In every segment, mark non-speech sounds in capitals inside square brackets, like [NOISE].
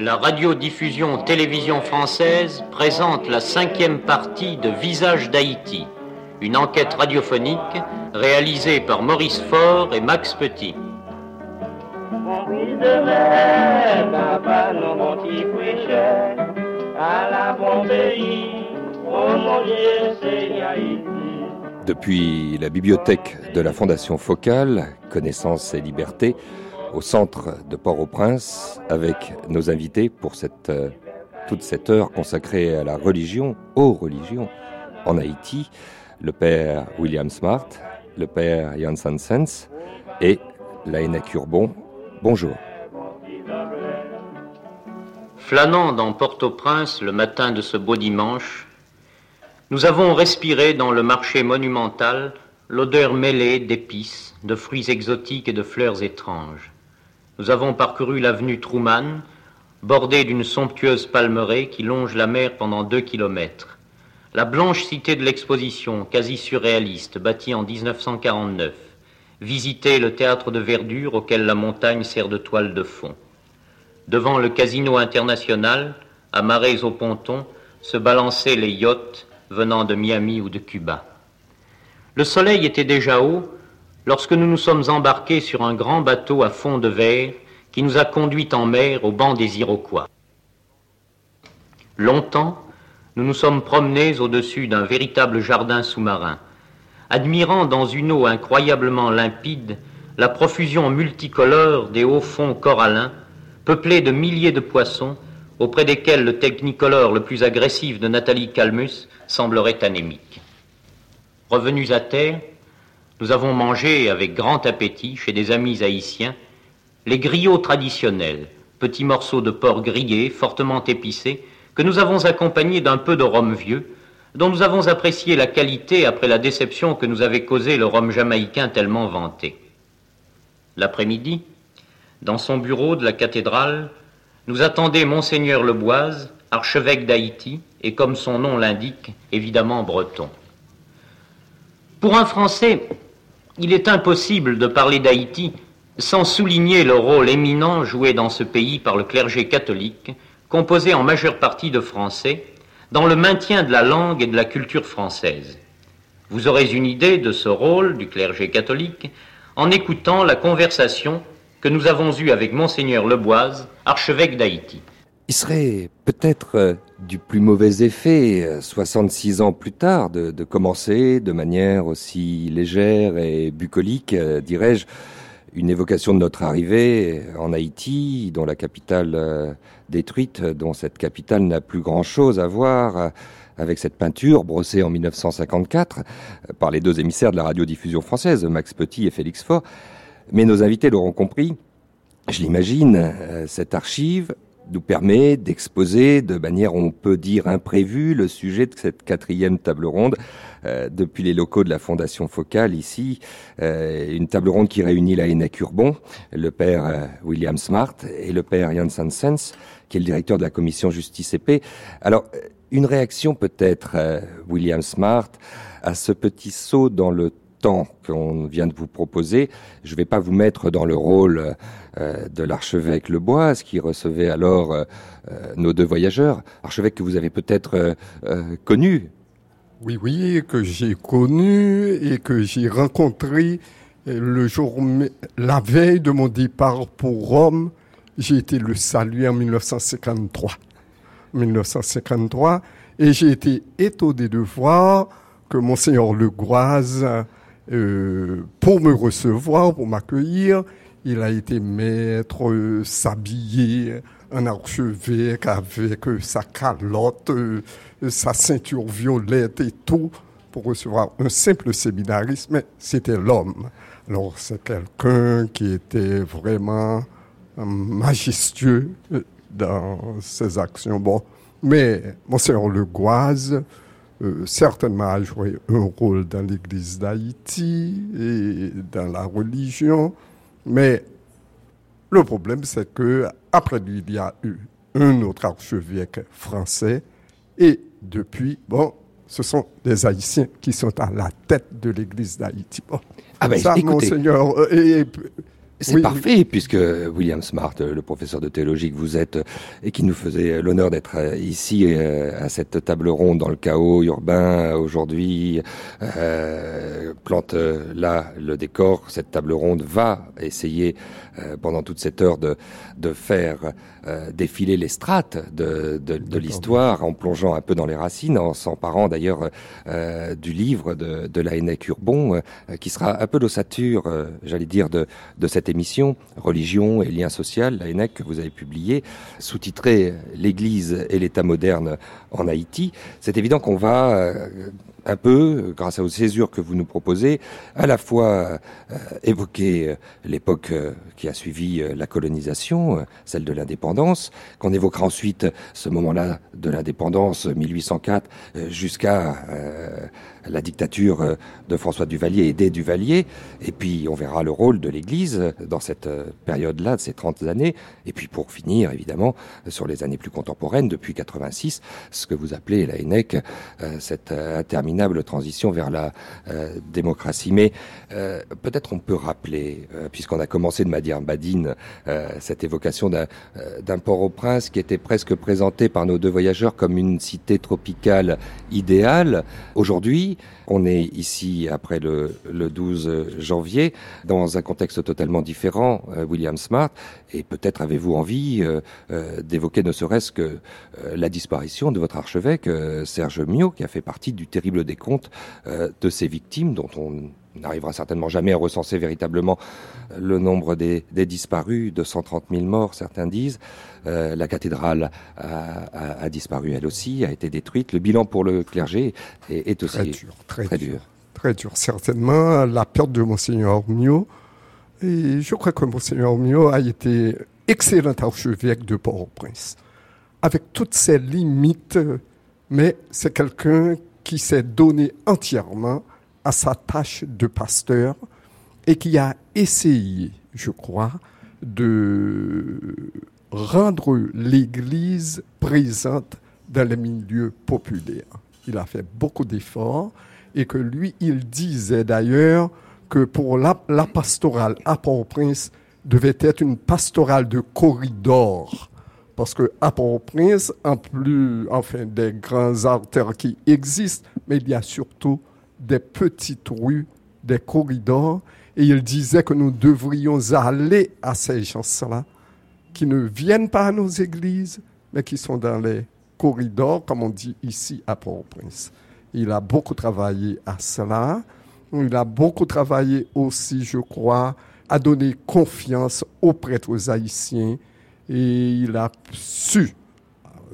La radiodiffusion télévision française présente la cinquième partie de Visage d'Haïti, une enquête radiophonique réalisée par Maurice Faure et Max Petit. Depuis la bibliothèque de la Fondation Focale, Connaissance et Liberté, au centre de Port-au-Prince, avec nos invités pour euh, toute cette heure consacrée à la religion, aux religions en Haïti, le père William Smart, le père Jan Sansens et Laena Curbon. Bonjour. Flânant dans Port-au-Prince le matin de ce beau dimanche, nous avons respiré dans le marché monumental l'odeur mêlée d'épices, de fruits exotiques et de fleurs étranges. Nous avons parcouru l'avenue Truman, bordée d'une somptueuse palmeraie qui longe la mer pendant deux kilomètres. La blanche cité de l'exposition, quasi surréaliste, bâtie en 1949. Visiter le théâtre de verdure auquel la montagne sert de toile de fond. Devant le casino international, amarrés au ponton, se balançaient les yachts venant de Miami ou de Cuba. Le soleil était déjà haut lorsque nous nous sommes embarqués sur un grand bateau à fond de verre qui nous a conduits en mer au banc des Iroquois. Longtemps, nous nous sommes promenés au-dessus d'un véritable jardin sous-marin, admirant dans une eau incroyablement limpide la profusion multicolore des hauts fonds corallins, peuplés de milliers de poissons, auprès desquels le technicolore le plus agressif de Nathalie Calmus semblerait anémique. Revenus à terre, nous avons mangé avec grand appétit chez des amis haïtiens les griots traditionnels, petits morceaux de porc grillés, fortement épicés, que nous avons accompagnés d'un peu de rhum vieux, dont nous avons apprécié la qualité après la déception que nous avait causé le rhum jamaïcain tellement vanté. L'après-midi, dans son bureau de la cathédrale, nous attendait Monseigneur Leboise, archevêque d'Haïti, et comme son nom l'indique, évidemment breton. Pour un Français, il est impossible de parler d'Haïti sans souligner le rôle éminent joué dans ce pays par le clergé catholique, composé en majeure partie de Français, dans le maintien de la langue et de la culture française. Vous aurez une idée de ce rôle du clergé catholique en écoutant la conversation que nous avons eue avec Monseigneur Leboise, archevêque d'Haïti. Il serait peut-être euh, du plus mauvais effet, 66 euh, ans plus tard, de, commencer de manière aussi légère et bucolique, euh, dirais-je, une évocation de notre arrivée en Haïti, dont la capitale détruite, dont cette capitale n'a plus grand-chose à voir avec cette peinture brossée en 1954 par les deux émissaires de la radiodiffusion française, Max Petit et Félix Faure. Mais nos invités l'auront compris, je l'imagine, cette archive nous permet d'exposer de manière, on peut dire, imprévue le sujet de cette quatrième table ronde euh, depuis les locaux de la Fondation Focale ici. Euh, une table ronde qui réunit la Héna Curbon, le père euh, William Smart et le père Jan Sansens, qui est le directeur de la commission Justice et Paix. Alors, une réaction peut-être, William Smart, à ce petit saut dans le temps qu'on vient de vous proposer. Je ne vais pas vous mettre dans le rôle euh, de l'archevêque Leboise, qui recevait alors euh, euh, nos deux voyageurs. Archevêque que vous avez peut-être connu. Oui, oui, que j'ai connu et que j'ai rencontré le jour, la veille de mon départ pour Rome. J'ai été le saluer en 1953. 1953. Et j'ai été étonné de voir que Monseigneur Legoise euh, pour me recevoir, pour m'accueillir. Il a été maître, euh, s'habiller, un archevêque avec euh, sa calotte, sa ceinture violette et tout, pour recevoir un simple séminariste, mais c'était l'homme. Alors c'est quelqu'un qui était vraiment majestueux dans ses actions. Bon, mais Monseigneur Le Goise, euh, certainement a joué un rôle dans l'Église d'Haïti et dans la religion, mais le problème c'est que après lui il y a eu un autre archevêque français et depuis bon ce sont des Haïtiens qui sont à la tête de l'Église d'Haïti. ah ben, écoutez, monseigneur, euh, et, C'est parfait, puisque William Smart, le professeur de théologie que vous êtes, et qui nous faisait l'honneur d'être euh, ici euh, à cette table ronde dans le chaos urbain aujourd'hui, euh, plante là le décor. Cette table ronde va essayer pendant toute cette heure de, de faire défiler les strates de, de, de l'histoire en plongeant un peu dans les racines, en s'emparant d'ailleurs du livre de, de la Urbon, qui sera un peu l'ossature, j'allais dire, de, de cette émission, Religion et lien social, la que vous avez publié, sous-titré L'Église et l'État moderne en Haïti. C'est évident qu'on va euh, un peu, grâce aux césures que vous nous proposez, à la fois euh, évoquer euh, l'époque qui a suivi la colonisation, celle de l'indépendance, qu'on évoquera ensuite ce moment-là de l'indépendance, 1804, jusqu'à la dictature euh, de François Duvalier et des Duvalier. Et puis, on verra le rôle de l'Église dans cette euh, période-là, de ces 30 années. Et puis, pour finir, évidemment, sur les années plus contemporaines, depuis 86, ce que vous appelez la ENEC, euh, cette interminable transition vers la démocratie. Mais peut-être on peut rappeler, puisqu'on a commencé de manière badine, cette évocation d'un Port-au-Prince qui était presque présenté par nos deux voyageurs comme une cité tropicale idéale. Aujourd'hui, on est ici après le, 12 janvier dans un contexte totalement différent, euh, William Smart, et peut-être avez-vous envie euh, euh, d'évoquer ne serait-ce que la disparition de votre archevêque Serge Mio, qui a fait partie du terrible décompte de ces victimes dont on n'arrivera certainement jamais à recenser véritablement le nombre des, disparus, de 130 000 morts, certains disent. Euh, la cathédrale a, disparu elle aussi, a été détruite. Le bilan pour le clergé est, aussi très dur. Très, dur. Très dur, certainement. La perte de Monseigneur Mio. Et je crois que Monseigneur Mio a été excellent archevêque de Port-au-Prince. Avec toutes ses limites, mais c'est quelqu'un qui s'est donné entièrement à sa tâche de pasteur et qui a essayé, je crois, de rendre l'Église présente dans les milieux populaires. Il a fait beaucoup d'efforts et que lui, il disait d'ailleurs que pour la, pastorale à Port-au-Prince devait être une pastorale de corridor. Parce que à Port-au-Prince, en plus, enfin, des grands artères qui existent, mais il y a surtout des petites rues, des corridors, et il disait que nous devrions aller à ces gens-là, qui ne viennent pas à nos églises, mais qui sont dans les corridors, comme on dit ici à Port-au-Prince. Il a beaucoup travaillé à cela. Il a beaucoup travaillé aussi, je crois, à donner confiance aux prêtres haïtiens. Et il a su,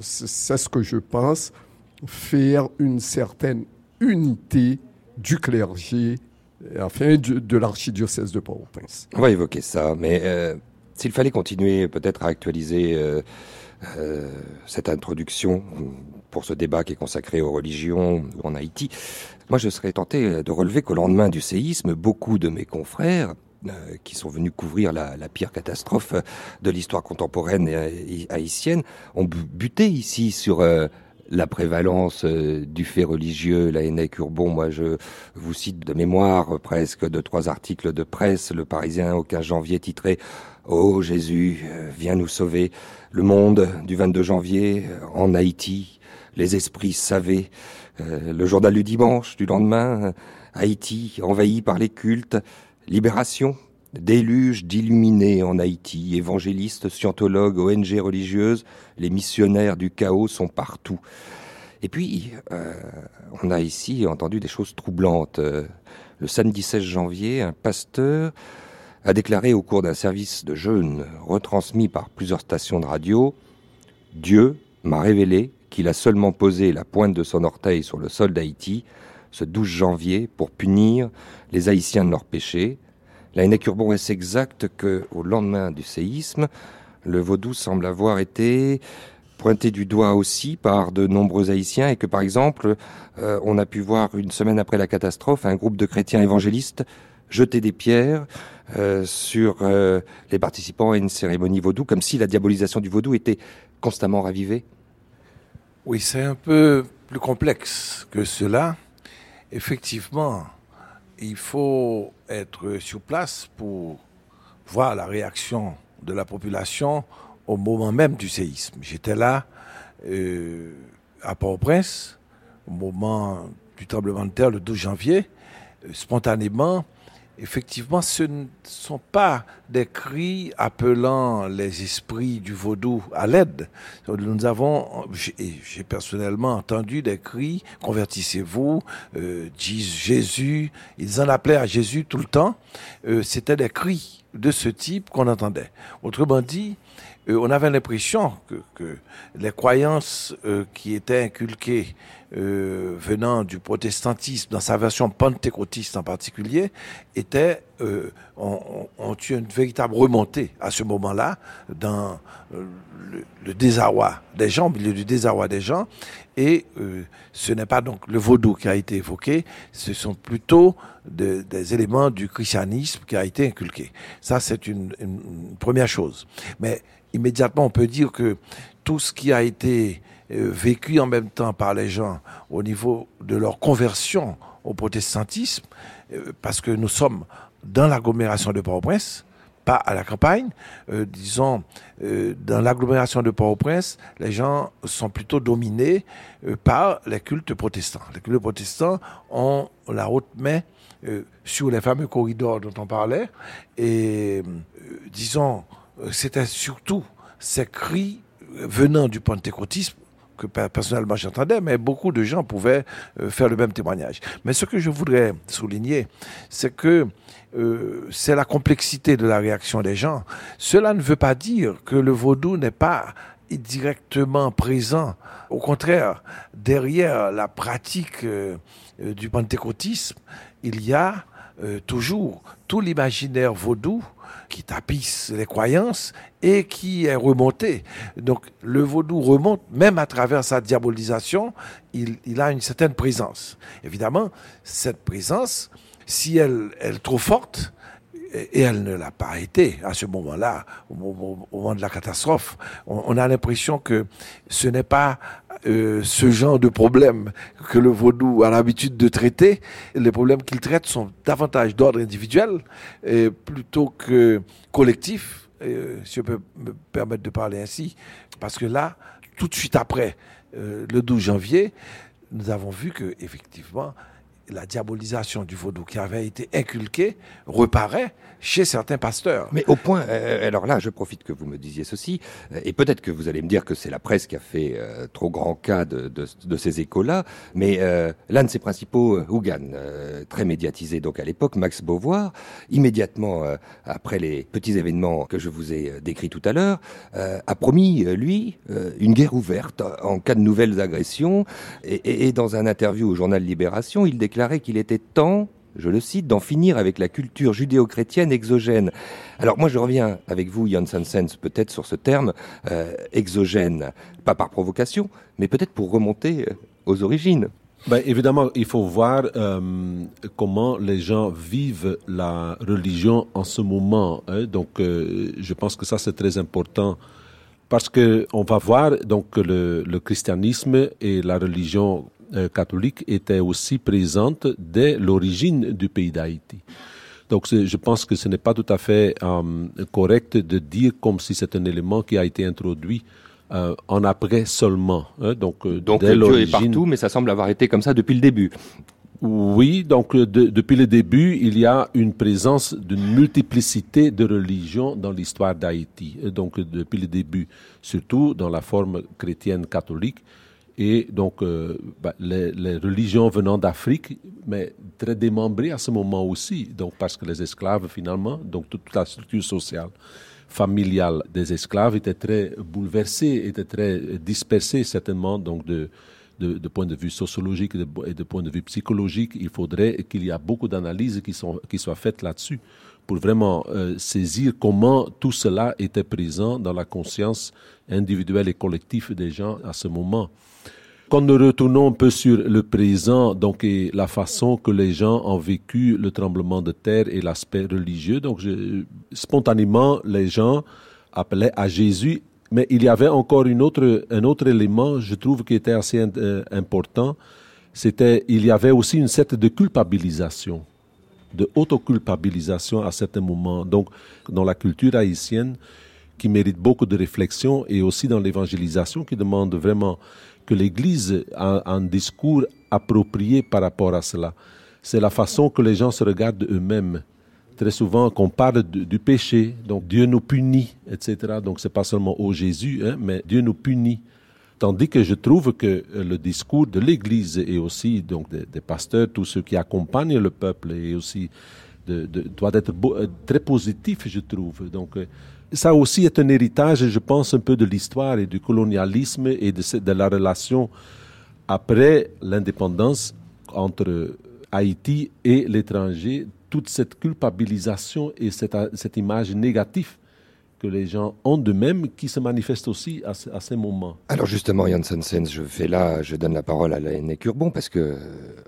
c'est ce que je pense, faire une certaine unité du clergé, enfin de, l'archidiocèse de Port-au-Prince. On va évoquer ça, mais euh, s'il fallait continuer peut-être à actualiser euh, euh, cette introduction pour ce débat qui est consacré aux religions en Haïti, moi je serais tenté de relever qu'au lendemain du séisme, beaucoup de mes confrères qui sont venus couvrir la, la pire catastrophe de l'histoire contemporaine haïtienne ont buté ici sur la prévalence euh, du fait religieux, la Hennec Urbon, moi je vous cite de mémoire presque de trois articles de presse, le Parisien au 15 janvier titré Oh Jésus, euh, viens nous sauver, le monde du 22 janvier euh, en Haïti, les esprits savaient, le journal du dimanche du lendemain, Haïti envahi par les cultes, libération, Déluge d'illuminés en Haïti, évangélistes, scientologues, ONG religieuses, les missionnaires du chaos sont partout. Et puis, euh, on a ici entendu des choses troublantes. Euh, le samedi 16 janvier, un pasteur a déclaré au cours d'un service de jeûne retransmis par plusieurs stations de radio, Dieu m'a révélé qu'il a seulement posé la pointe de son orteil sur le sol d'Haïti ce 12 janvier pour punir les Haïtiens de leurs péchés, la Urbon est exact qu'au lendemain du séisme, le vaudou semble avoir été pointé du doigt aussi par de nombreux Haïtiens et que par exemple, euh, on a pu voir une semaine après la catastrophe un groupe de chrétiens évangélistes jeter des pierres euh, sur euh, les participants à une cérémonie vaudou, comme si la diabolisation du vaudou était constamment ravivée? Oui, c'est un peu plus complexe que cela. Effectivement, il faut être sur place pour voir la réaction de la population au moment même du séisme. J'étais là euh, à Port-au-Prince au moment du tremblement de terre le 12 janvier. Euh, spontanément, effectivement, ce ne sont pas des cris appelant les esprits du vaudou à l'aide. Nous avons, j'ai personnellement entendu des cris, convertissez-vous, euh, Jésus, ils en appelaient à Jésus tout le temps. Euh, C'était des cris de ce type qu'on entendait. Autrement dit, euh, on avait l'impression que, que, les croyances euh, qui étaient inculquées euh, venant du protestantisme, dans sa version pentecôtiste en particulier, étaient, euh, ont, ont, eu une véritable remontée à ce moment-là dans le, le, désarroi des gens, au milieu du désarroi des gens. Et ce n'est pas donc le vaudou qui a été évoqué, ce sont plutôt de, des éléments du christianisme qui a été inculqué. Ça, c'est une, une première chose. Mais immédiatement, on peut dire que tout ce qui a été euh, vécu en même temps par les gens au niveau de leur conversion au protestantisme, euh, parce que nous sommes dans l'agglomération de Port-au-Prince, pas à la campagne. Euh, disons, dans l'agglomération de Port-au-Prince, les gens sont plutôt dominés par les cultes protestants. Les cultes protestants ont la haute main sur les fameux corridors dont on parlait. Et disons, c'était surtout ces cris venant du pentecôtisme que personnellement j'entendais, mais beaucoup de gens pouvaient euh, faire le même témoignage. Mais ce que je voudrais souligner, c'est que euh, c'est la complexité de la réaction des gens. Cela ne veut pas dire que le vaudou n'est pas directement présent. Au contraire, derrière la pratique euh, du pentecôtisme, il y a euh, toujours tout l'imaginaire vaudou qui tapisse les croyances et qui est remonté. Donc le vaudou remonte, même à travers sa diabolisation, il, il a une certaine présence. Évidemment, cette présence, si elle, elle est trop forte, et elle ne l'a pas été à ce moment-là, au, moment de la catastrophe. On, a l'impression que ce n'est pas euh, ce genre de problème que le vaudou a l'habitude de traiter. Les problèmes qu'il traite sont davantage d'ordre individuel plutôt que collectif, euh, si je peux me permettre de parler ainsi, parce que là, tout de suite après euh, le 12 janvier, nous avons vu que effectivement la diabolisation du vaudou qui avait été inculquée reparaît chez certains pasteurs. Mais au point, euh, alors là, je profite que vous me disiez ceci, euh, et peut-être que vous allez me dire que c'est la presse qui a fait euh, trop grand cas de, de, de ces échos-là, mais euh, l'un de ses principaux Hougan, euh, très médiatisé donc à l'époque, Max Beauvoir, immédiatement euh, après les petits événements que je vous ai décrits tout à l'heure, a promis, lui, une guerre ouverte en cas de nouvelles agressions, et, et, et dans un interview au journal Libération, il déclarait qu'il était temps je le cite, d'en finir avec la culture judéo-chrétienne exogène. Alors moi je reviens avec vous, Jan Sansens, peut-être sur ce terme euh, exogène, pas par provocation, mais peut-être pour remonter aux origines. Ben, évidemment, il faut voir euh, comment les gens vivent la religion en ce moment. Hein. Donc, euh, je pense que ça c'est très important parce que on va voir donc que le, christianisme et la religion euh, catholique était aussi présente dès l'origine du pays d'Haïti. Donc je pense que ce n'est pas tout à fait euh, correct de dire comme si c'est un élément qui a été introduit euh, en après seulement. Hein, donc donc dès Dieu est partout, mais ça semble avoir été comme ça depuis le début. Oui, donc de, depuis le début, il y a une présence d'une multiplicité de religions dans l'histoire d'Haïti. Donc depuis le début, surtout dans la forme chrétienne catholique, et donc euh, bah, les, religions venant d'Afrique, mais très démembrées à ce moment aussi, donc parce que les esclaves finalement, donc toute la structure sociale familiale des esclaves était très bouleversée, était très dispersée certainement, donc de, de, point de vue sociologique et de, point de vue psychologique, il faudrait qu'il y a beaucoup d'analyses qui, sont, qui soient faites là-dessus pour vraiment euh, saisir comment tout cela était présent dans la conscience individuelle et collective des gens à ce moment. Quand nous retournons un peu sur le présent, donc et la façon que les gens ont vécu le tremblement de terre et l'aspect religieux, donc spontanément les gens appelaient à Jésus, mais il y avait encore un autre élément, je trouve, qui était assez euh, important, c'était il y avait aussi une certaine de culpabilisation de autoculpabilisation à certains moments. Donc, dans la culture haïtienne, qui mérite beaucoup de réflexion, et aussi dans l'évangélisation, qui demande vraiment que l'Église a un discours approprié par rapport à cela. C'est la façon que les gens se regardent eux-mêmes. Très souvent, qu'on parle du péché, donc Dieu nous punit, etc. Donc, c'est pas seulement au Jésus, hein, mais Dieu nous punit. Tandis que je trouve que euh, le discours de l'Église et aussi donc des, pasteurs, tous ceux qui accompagnent le peuple, et aussi doit être euh, très positif, je trouve. Donc euh, ça aussi est un héritage, je pense, un peu de l'histoire et du colonialisme et de, la relation après l'indépendance entre Haïti et l'étranger, toute cette culpabilisation et cette image négative que les gens ont d'eux-mêmes qui se manifestent aussi à, ces moments. Alors justement, Janssen Sens, je fais là, je donne la parole à l'aîné Urbon parce que euh,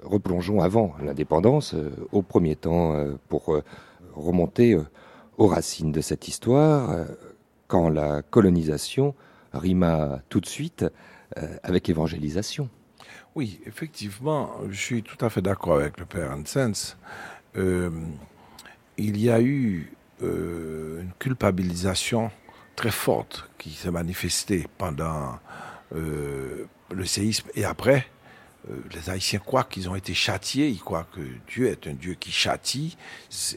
replongeons avant l'indépendance, euh, au premier temps, euh, pour remonter aux racines de cette histoire, quand la colonisation rima tout de suite avec évangélisation. Oui, effectivement, je suis tout à fait d'accord avec le père Hansens. il y a eu euh, une culpabilisation très forte qui s'est manifestée pendant euh, le séisme et après. Euh, les Haïtiens croient qu'ils ont été châtiés, ils croient que Dieu est un Dieu qui châtie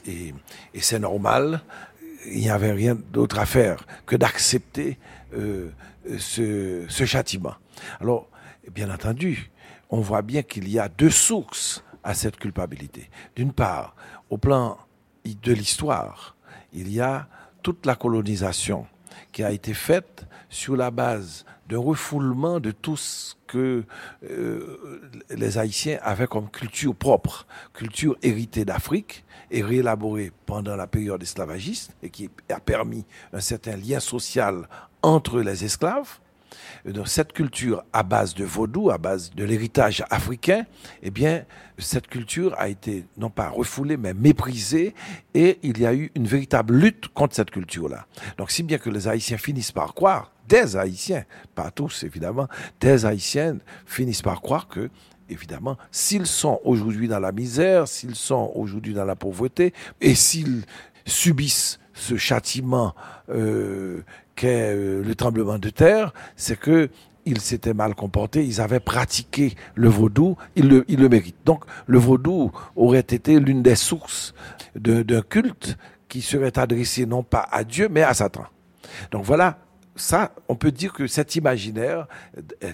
et, c'est normal. Il n'y avait rien d'autre à faire que d'accepter ce, ce châtiment. Alors, bien entendu, on voit bien qu'il y a deux sources à cette culpabilité. D'une part, au plan de l'histoire, il y a toute la colonisation qui a été faite sur la base d'un refoulement de tout ce que euh, les Haïtiens avaient comme culture propre, culture héritée d'Afrique et réélaborée pendant la période esclavagiste et qui a permis un certain lien social entre les esclaves donc cette culture à base de vaudou, à base de l'héritage africain, eh bien, cette culture a été non pas refoulée, mais méprisée, et il y a eu une véritable lutte contre cette culture-là. Donc, si bien que les Haïtiens finissent par croire, des Haïtiens, pas tous évidemment, des Haïtiens finissent par croire que évidemment, s'ils sont aujourd'hui dans la misère, s'ils sont aujourd'hui dans la pauvreté, et s'ils subissent ce châtiment euh, qu'est euh, le tremblement de terre, c'est que ils s'étaient mal comportés, ils avaient pratiqué le vaudou, ils le, méritent. Donc le vaudou aurait été l'une des sources d'un culte qui serait adressé non pas à Dieu, mais à Satan. Donc voilà, ça, on peut dire que cet imaginaire euh,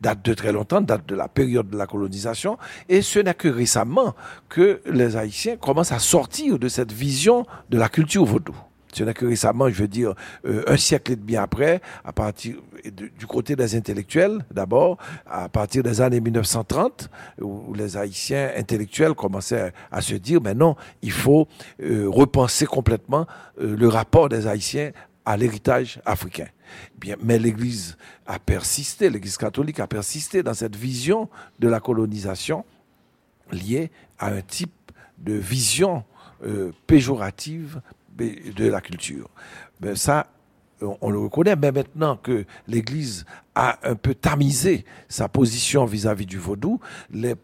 date de très longtemps, date de la période de la colonisation, et ce n'est que récemment que les Haïtiens commencent à sortir de cette vision de la culture vaudou. Ce n'est que récemment, je veux dire, euh, un siècle et demi après, à partir du côté des intellectuels, d'abord, à partir des années 1930, où les Haïtiens intellectuels commençaient à, se dire, mais non, il faut euh, repenser complètement euh, le rapport des Haïtiens à l'héritage africain. Bien, mais l'Église a persisté, l'Église catholique a persisté dans cette vision de la colonisation liée à un type de vision péjorative de la culture. Ben ça, on le reconnaît, mais maintenant que l'Église a un peu tamisé sa position vis-à-vis du vaudou, les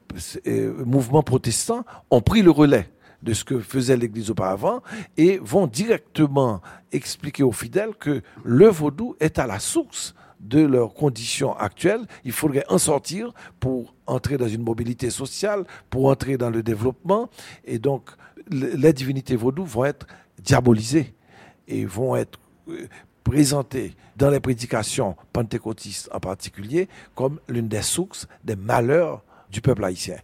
euh, mouvements protestants ont pris le relais de ce que faisait l'Église auparavant et vont directement expliquer aux fidèles que le vaudou est à la source de leurs conditions actuelles. Il faudrait en sortir pour entrer dans une mobilité sociale, pour entrer dans le développement. Et donc, les divinités vaudou vont être diabolisés et vont être euh, présentés dans les prédications pentecôtistes en particulier comme l'une des sources des malheurs du peuple haïtien.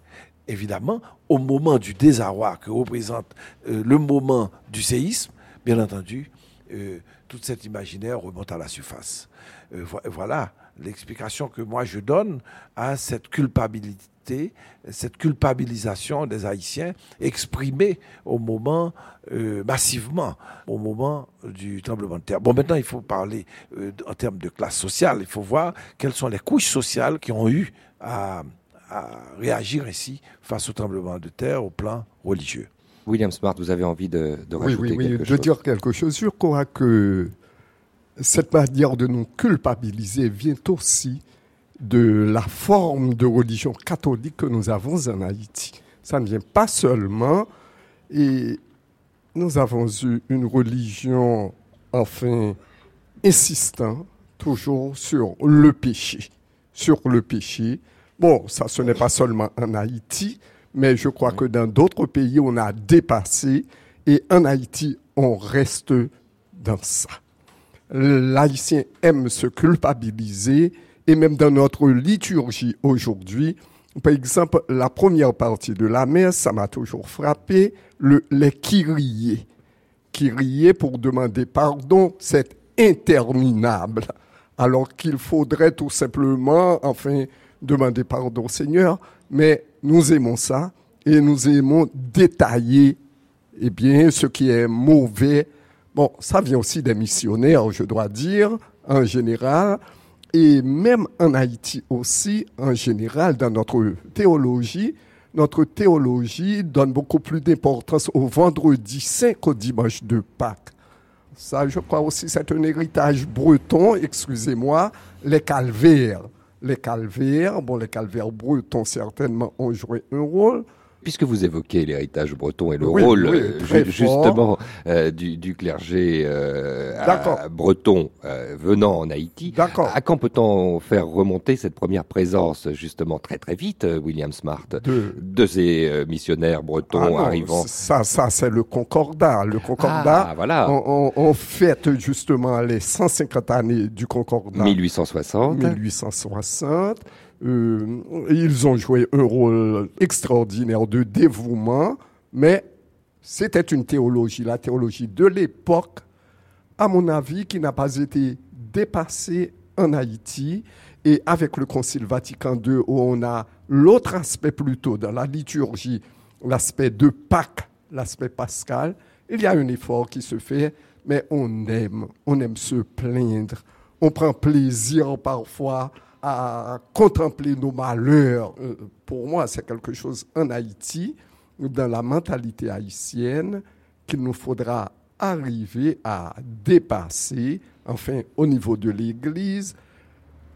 Évidemment, au moment du désarroi que représente euh, le moment du séisme, bien entendu, euh, tout cet imaginaire remonte à la surface. voilà l'explication que moi je donne à cette culpabilité cette culpabilisation des Haïtiens exprimée au moment, euh, massivement, au moment du tremblement de terre. Bon, maintenant, il faut parler euh, en termes de classe sociale. Il faut voir quelles sont les couches sociales qui ont eu à, réagir ici face au tremblement de terre au plan religieux. William Smart, vous avez envie de, de rajouter oui, oui, quelque chose? de dire quelque chose. Je crois que cette manière de nous culpabiliser vient aussi de la forme de religion catholique que nous avons en Haïti. Ça ne vient pas seulement Et nous avons eu une religion, enfin, insistant toujours sur le péché, sur le péché. Bon, ça, ce n'est pas seulement en Haïti, mais je crois que dans d'autres pays, on a dépassé, et en Haïti, on reste dans ça. L'haïtien aime se culpabiliser, et même dans notre liturgie aujourd'hui, par exemple, la première partie de la messe, ça m'a toujours frappé, le, les kyriés. Kyriés pour demander pardon, c'est interminable. Alors qu'il faudrait tout simplement, enfin, demander pardon au Seigneur, mais nous aimons ça et nous aimons détailler, eh bien, ce qui est mauvais. Bon, ça vient aussi des missionnaires, je dois dire, en général, et même en Haïti aussi, en général, dans notre théologie, notre théologie donne beaucoup plus d'importance au vendredi saint qu'au dimanche de Pâques. Ça, je crois aussi, c'est un héritage breton, excusez-moi, les calvaires. Les calvaires, bon, les calvaires certainement ont joué un rôle, Puisque vous évoquez l'héritage breton et le rôle euh, justement euh, du, clergé euh, breton venant en Haïti, à quand peut-on faire remonter cette première présence justement très très vite, William Smart, de, ces missionnaires bretons ah arrivant Ça, ça c'est le Concordat. Le Concordat, ah, voilà. on, on, fête justement les 150 années du Concordat. 1860. 1860. Euh, ils ont joué un rôle extraordinaire de dévouement, mais c'était une théologie, la théologie de l'époque, à mon avis, qui n'a pas été dépassée en Haïti. Et avec le Concile Vatican II, où on a l'autre aspect plutôt dans la liturgie, l'aspect de Pâques, l'aspect pascal, il y a un effort qui se fait, mais on aime, on aime se plaindre, on prend plaisir parfois à contempler nos malheurs. Euh, pour moi, c'est quelque chose en Haïti, dans la mentalité haïtienne, qu'il nous faudra arriver à dépasser, enfin au niveau de l'Église,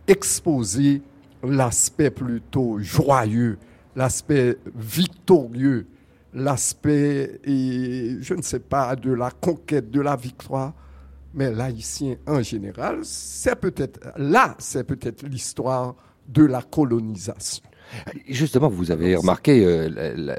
exposer l'aspect plutôt joyeux, l'aspect victorieux, l'aspect, je ne sais pas, de la conquête, de la victoire mais l'haïtien en général, c'est peut-être là, c'est peut-être l'histoire de la colonisation. Justement, vous avez remarqué, euh,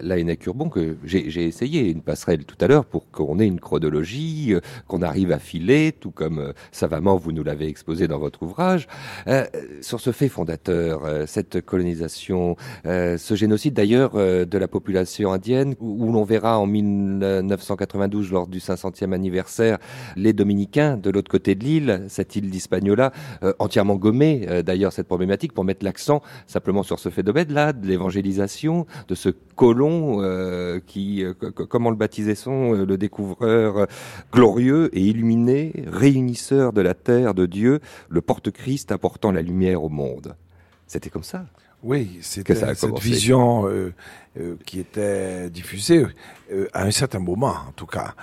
la Urbon, que j'ai essayé une passerelle tout à l'heure pour qu'on ait une chronologie, euh, qu'on arrive à filer, tout comme euh, savamment vous nous l'avez exposé dans votre ouvrage. Euh, sur ce fait fondateur, cette colonisation, ce génocide d'ailleurs de la population indienne, où, l'on verra en 1992, lors du 500e anniversaire, les Dominicains de l'autre côté de l'île, cette île d'Hispaniola, entièrement gommée d'ailleurs cette problématique pour mettre l'accent simplement sur ce fait de de l'évangélisation, de ce colon euh, qui, euh, comment le baptisait-on, euh, le découvreur glorieux et illuminé, réunisseur de la terre de Dieu, le porte-Christ apportant la lumière au monde. C'était comme ça. Oui, c'était cette vision qui était diffusée à un certain moment, en tout cas.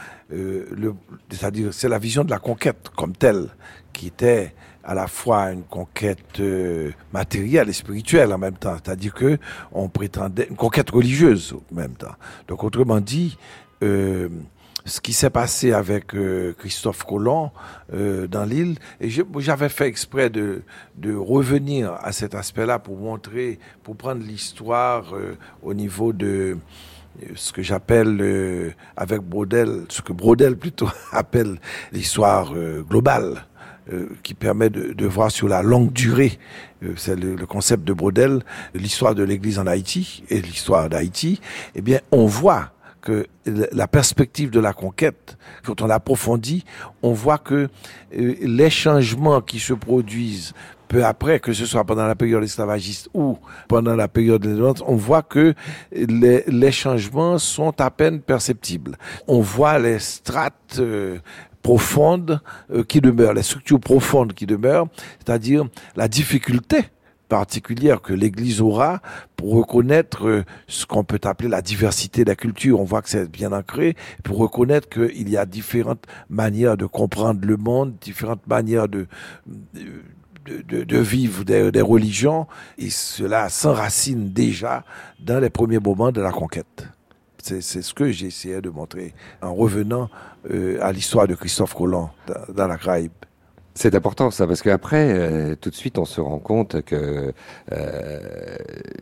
C'est-à-dire, c'est la vision de la conquête comme telle qui était à la fois une conquête euh, matérielle et spirituelle en même temps. C'est-à-dire que on prétendait une conquête religieuse en même temps. Donc autrement dit, euh, ce qui s'est passé avec euh, Christophe Colomb dans l'île, et j'avais fait exprès de, de revenir à cet aspect-là pour montrer, pour prendre l'histoire au niveau de ce que j'appelle avec Brodel, ce que Brodel plutôt [LAUGHS] appelle l'histoire globale. Euh, qui permet de, de, voir sur la longue durée, euh, c'est le, concept de Brodel, l'histoire de l'Église en Haïti et l'histoire d'Haïti, eh bien, on voit que la perspective de la conquête, quand on l'approfondit, on voit que euh, les changements qui se produisent peu après, que ce soit pendant la période esclavagiste ou pendant la période de on voit que les, les, changements sont à peine perceptibles. On voit les strates profondes euh, qui demeurent, les structures profondes qui demeurent, c'est-à-dire la difficulté particulière que l'Église aura pour reconnaître euh, ce qu'on peut appeler la diversité de la culture. On voit que c'est bien ancré, pour reconnaître qu'il y a différentes manières de comprendre le monde, différentes manières de, de, de, vivre des, des, religions, et cela s'enracine déjà dans les premiers moments de la conquête. C'est ce que j'essayais de montrer en revenant à l'histoire de Christophe Colomb dans, dans la Caraïbe. C'est important ça, parce qu'après, euh, tout de suite, on se rend compte que euh,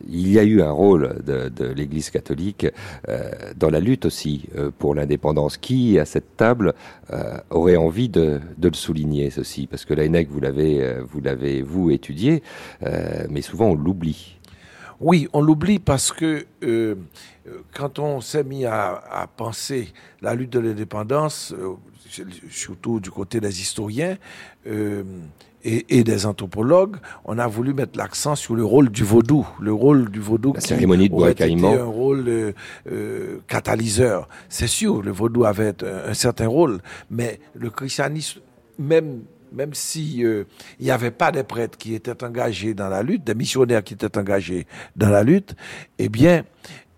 il y a eu un rôle de, de l'Église catholique euh, dans la lutte aussi euh, pour l'indépendance. Qui, à cette table, euh, aurait envie de, de, le souligner ceci Parce que l'ANEC, vous l'avez, vous l'avez vous étudié, mais souvent on l'oublie. Oui, on l'oublie parce que quand on s'est mis à, à, penser la lutte de l'indépendance, surtout du côté des historiens euh, et, et, des anthropologues, on a voulu mettre l'accent sur le rôle du vaudou, le rôle du vaudou la qui cérémonie de aurait été un rôle euh, euh, catalyseur. C'est sûr, le vaudou avait un, un, certain rôle, mais le christianisme, même même si euh, il n'y avait pas des prêtres qui étaient engagés dans la lutte, des missionnaires qui étaient engagés dans la lutte, eh bien,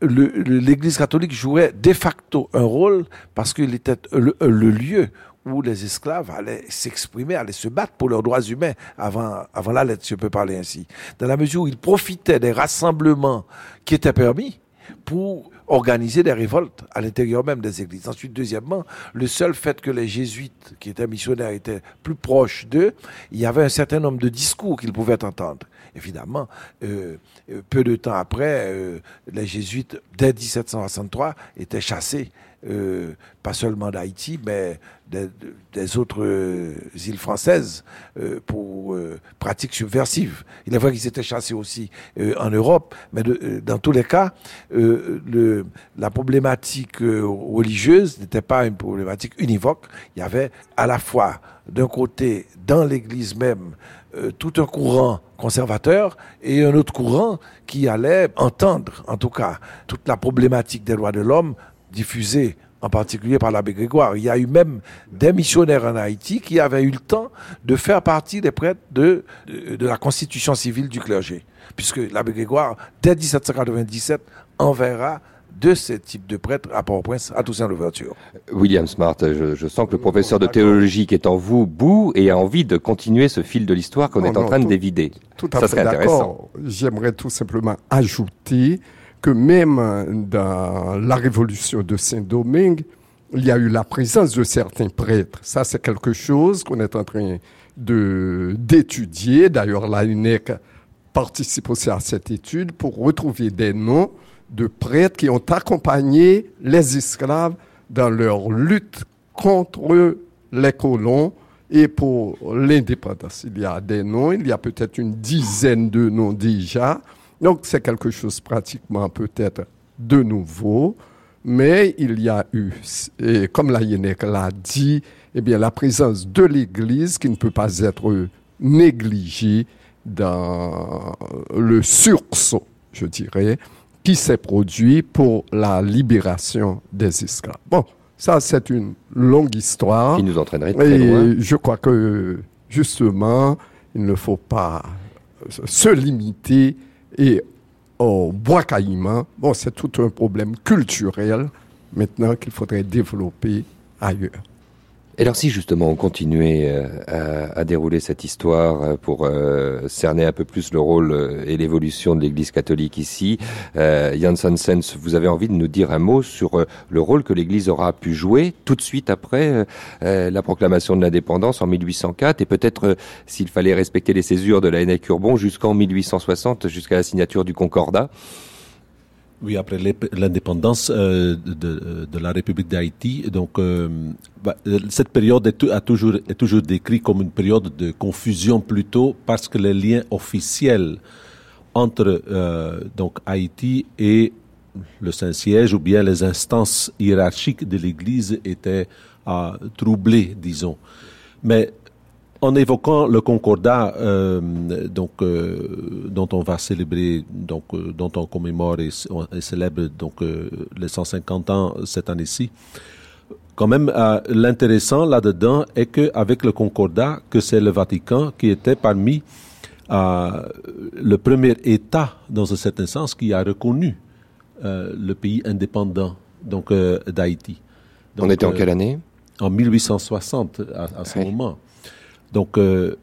l'Église catholique jouait de facto un rôle parce qu'il était le, lieu où les esclaves allaient s'exprimer, allaient se battre pour leurs droits humains avant, avant la lettre, si je peux parler ainsi. Dans la mesure où ils profitaient des rassemblements qui étaient permis pour organiser des révoltes à l'intérieur même des églises. Ensuite, deuxièmement, le seul fait que les jésuites, qui étaient missionnaires, étaient plus proches d'eux, il y avait un certain nombre de discours qu'ils pouvaient entendre. Évidemment, euh, euh peu de temps après, euh, les jésuites, dès 1763, étaient chassés pas seulement d'Haïti, mais des, autres îles françaises pour pratiques subversives. Il est vrai qu'ils étaient chassés aussi en Europe, mais dans tous les cas, la problématique religieuse n'était pas une problématique univoque. Il y avait à la fois, d'un côté, dans l'Église même, tout un courant conservateur et un autre courant qui allait entendre, en tout cas, toute la problématique des droits de l'homme diffusée en particulier par l'abbé Grégoire. Il y a eu même des missionnaires en Haïti qui avaient eu le temps de faire partie des prêtres de, de, de la constitution civile du clergé. Puisque l'abbé Grégoire, dès 1797, enverra de ce type de prêtre à Port-au-Prince, à Toussaint l'ouverture. William Smart, je, je, sens que le professeur de théologie qui est en vous bout et a envie de continuer ce fil de l'histoire qu'on est en train tout, de dévider. Tout à Ça fait d'accord. J'aimerais tout simplement ajouter que même dans la révolution de Saint-Domingue, il y a eu la présence de certains prêtres. Ça, c'est quelque chose qu'on est en train de d'étudier. D'ailleurs, la UNEC participe aussi à cette étude pour retrouver des noms de prêtres qui ont accompagné les esclaves dans leur lutte contre les colons et pour l'indépendance. Il y a des noms, il y a peut-être une dizaine de noms déjà. Donc c'est quelque chose pratiquement peut-être de nouveau, mais il y a eu, et comme la Yénèque l'a dit, eh bien la présence de l'Église qui ne peut pas être négligée dans le sursaut, je dirais, qui s'est produit pour la libération des esclaves. Bon, ça c'est une longue histoire. Qui nous entraînerait très et loin. Je crois que justement, il ne faut pas se limiter et au bois caïman, bon, c'est tout un problème culturel maintenant qu'il faudrait développer ailleurs. Et alors si justement on continuait euh, à, à, dérouler cette histoire euh, pour euh, cerner un peu plus le rôle euh, et l'évolution de l'Église catholique ici, euh, Janssen vous avez envie de nous dire un mot sur euh, le rôle que l'Église aura pu jouer tout de suite après la proclamation de l'indépendance en 1804 et peut-être s'il fallait respecter les césures de la NEC Urbon jusqu'en 1860, jusqu'à la signature du Concordat oui, après l'indépendance euh, de, de, la République d'Haïti, donc euh, bah, cette période est, a toujours, est toujours décrite comme une période de confusion plutôt parce que les liens officiels entre euh, donc Haïti et le Saint-Siège ou bien les instances hiérarchiques de l'Église étaient troublés, disons. Mais en évoquant le concordat euh, donc, euh, dont on va célébrer, donc, euh, dont on commémore et, et célèbre donc, les 150 ans cette année-ci, quand même, l'intéressant là-dedans est qu'avec le concordat, que c'est le Vatican qui était parmi le premier État, dans un certain sens, qui a reconnu le pays indépendant donc d'Haïti. On était en quelle année? En 1860, à, à ce moment. Donc, euh,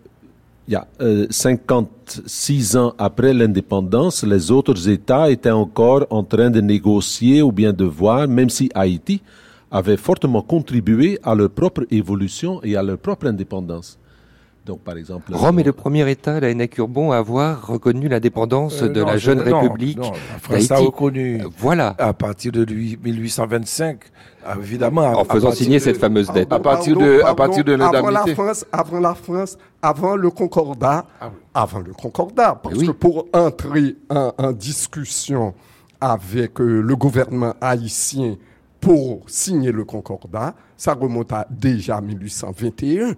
Il y a 56 ans après l'indépendance, les autres États étaient encore en train de négocier ou bien de voir, même si Haïti avait fortement contribué à leur propre évolution et à leur propre indépendance. Donc, par exemple, Rome est le premier État, la Urbon, à avoir reconnu l'indépendance de la jeune République. Non, la France a reconnu. voilà. À partir de 1825, évidemment. En faisant signer cette fameuse dette. À partir de, à partir de Avant la France, avant la France, avant le Concordat, ah avant le Concordat, parce que pour entrer en, en discussion avec euh, le gouvernement haïtien pour signer le Concordat, ça remonte à déjà 1821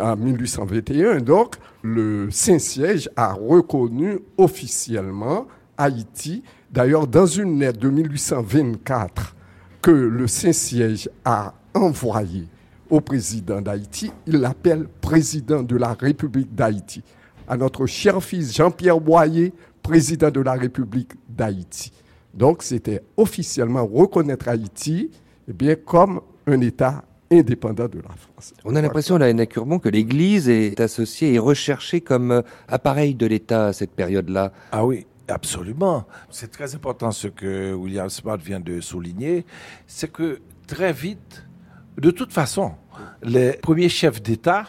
en 1821. Donc, le Saint-Siège a reconnu officiellement Haïti. D'ailleurs, dans une lettre de 1824 que le Saint-Siège a envoyée au président d'Haïti, il l'appelle président de la République d'Haïti. À notre cher fils Jean-Pierre Boyer, président de la République d'Haïti. Donc, c'était officiellement reconnaître Haïti eh bien, comme un État indépendant de la France. On a l'impression, là, Anna Curbon, que l'Église est associée et recherchée comme euh, appareil de l'État à cette période-là. Ah oui, Absolument. C'est très important ce que William Smart vient de souligner. C'est que très vite, de toute façon, les premiers chefs d'État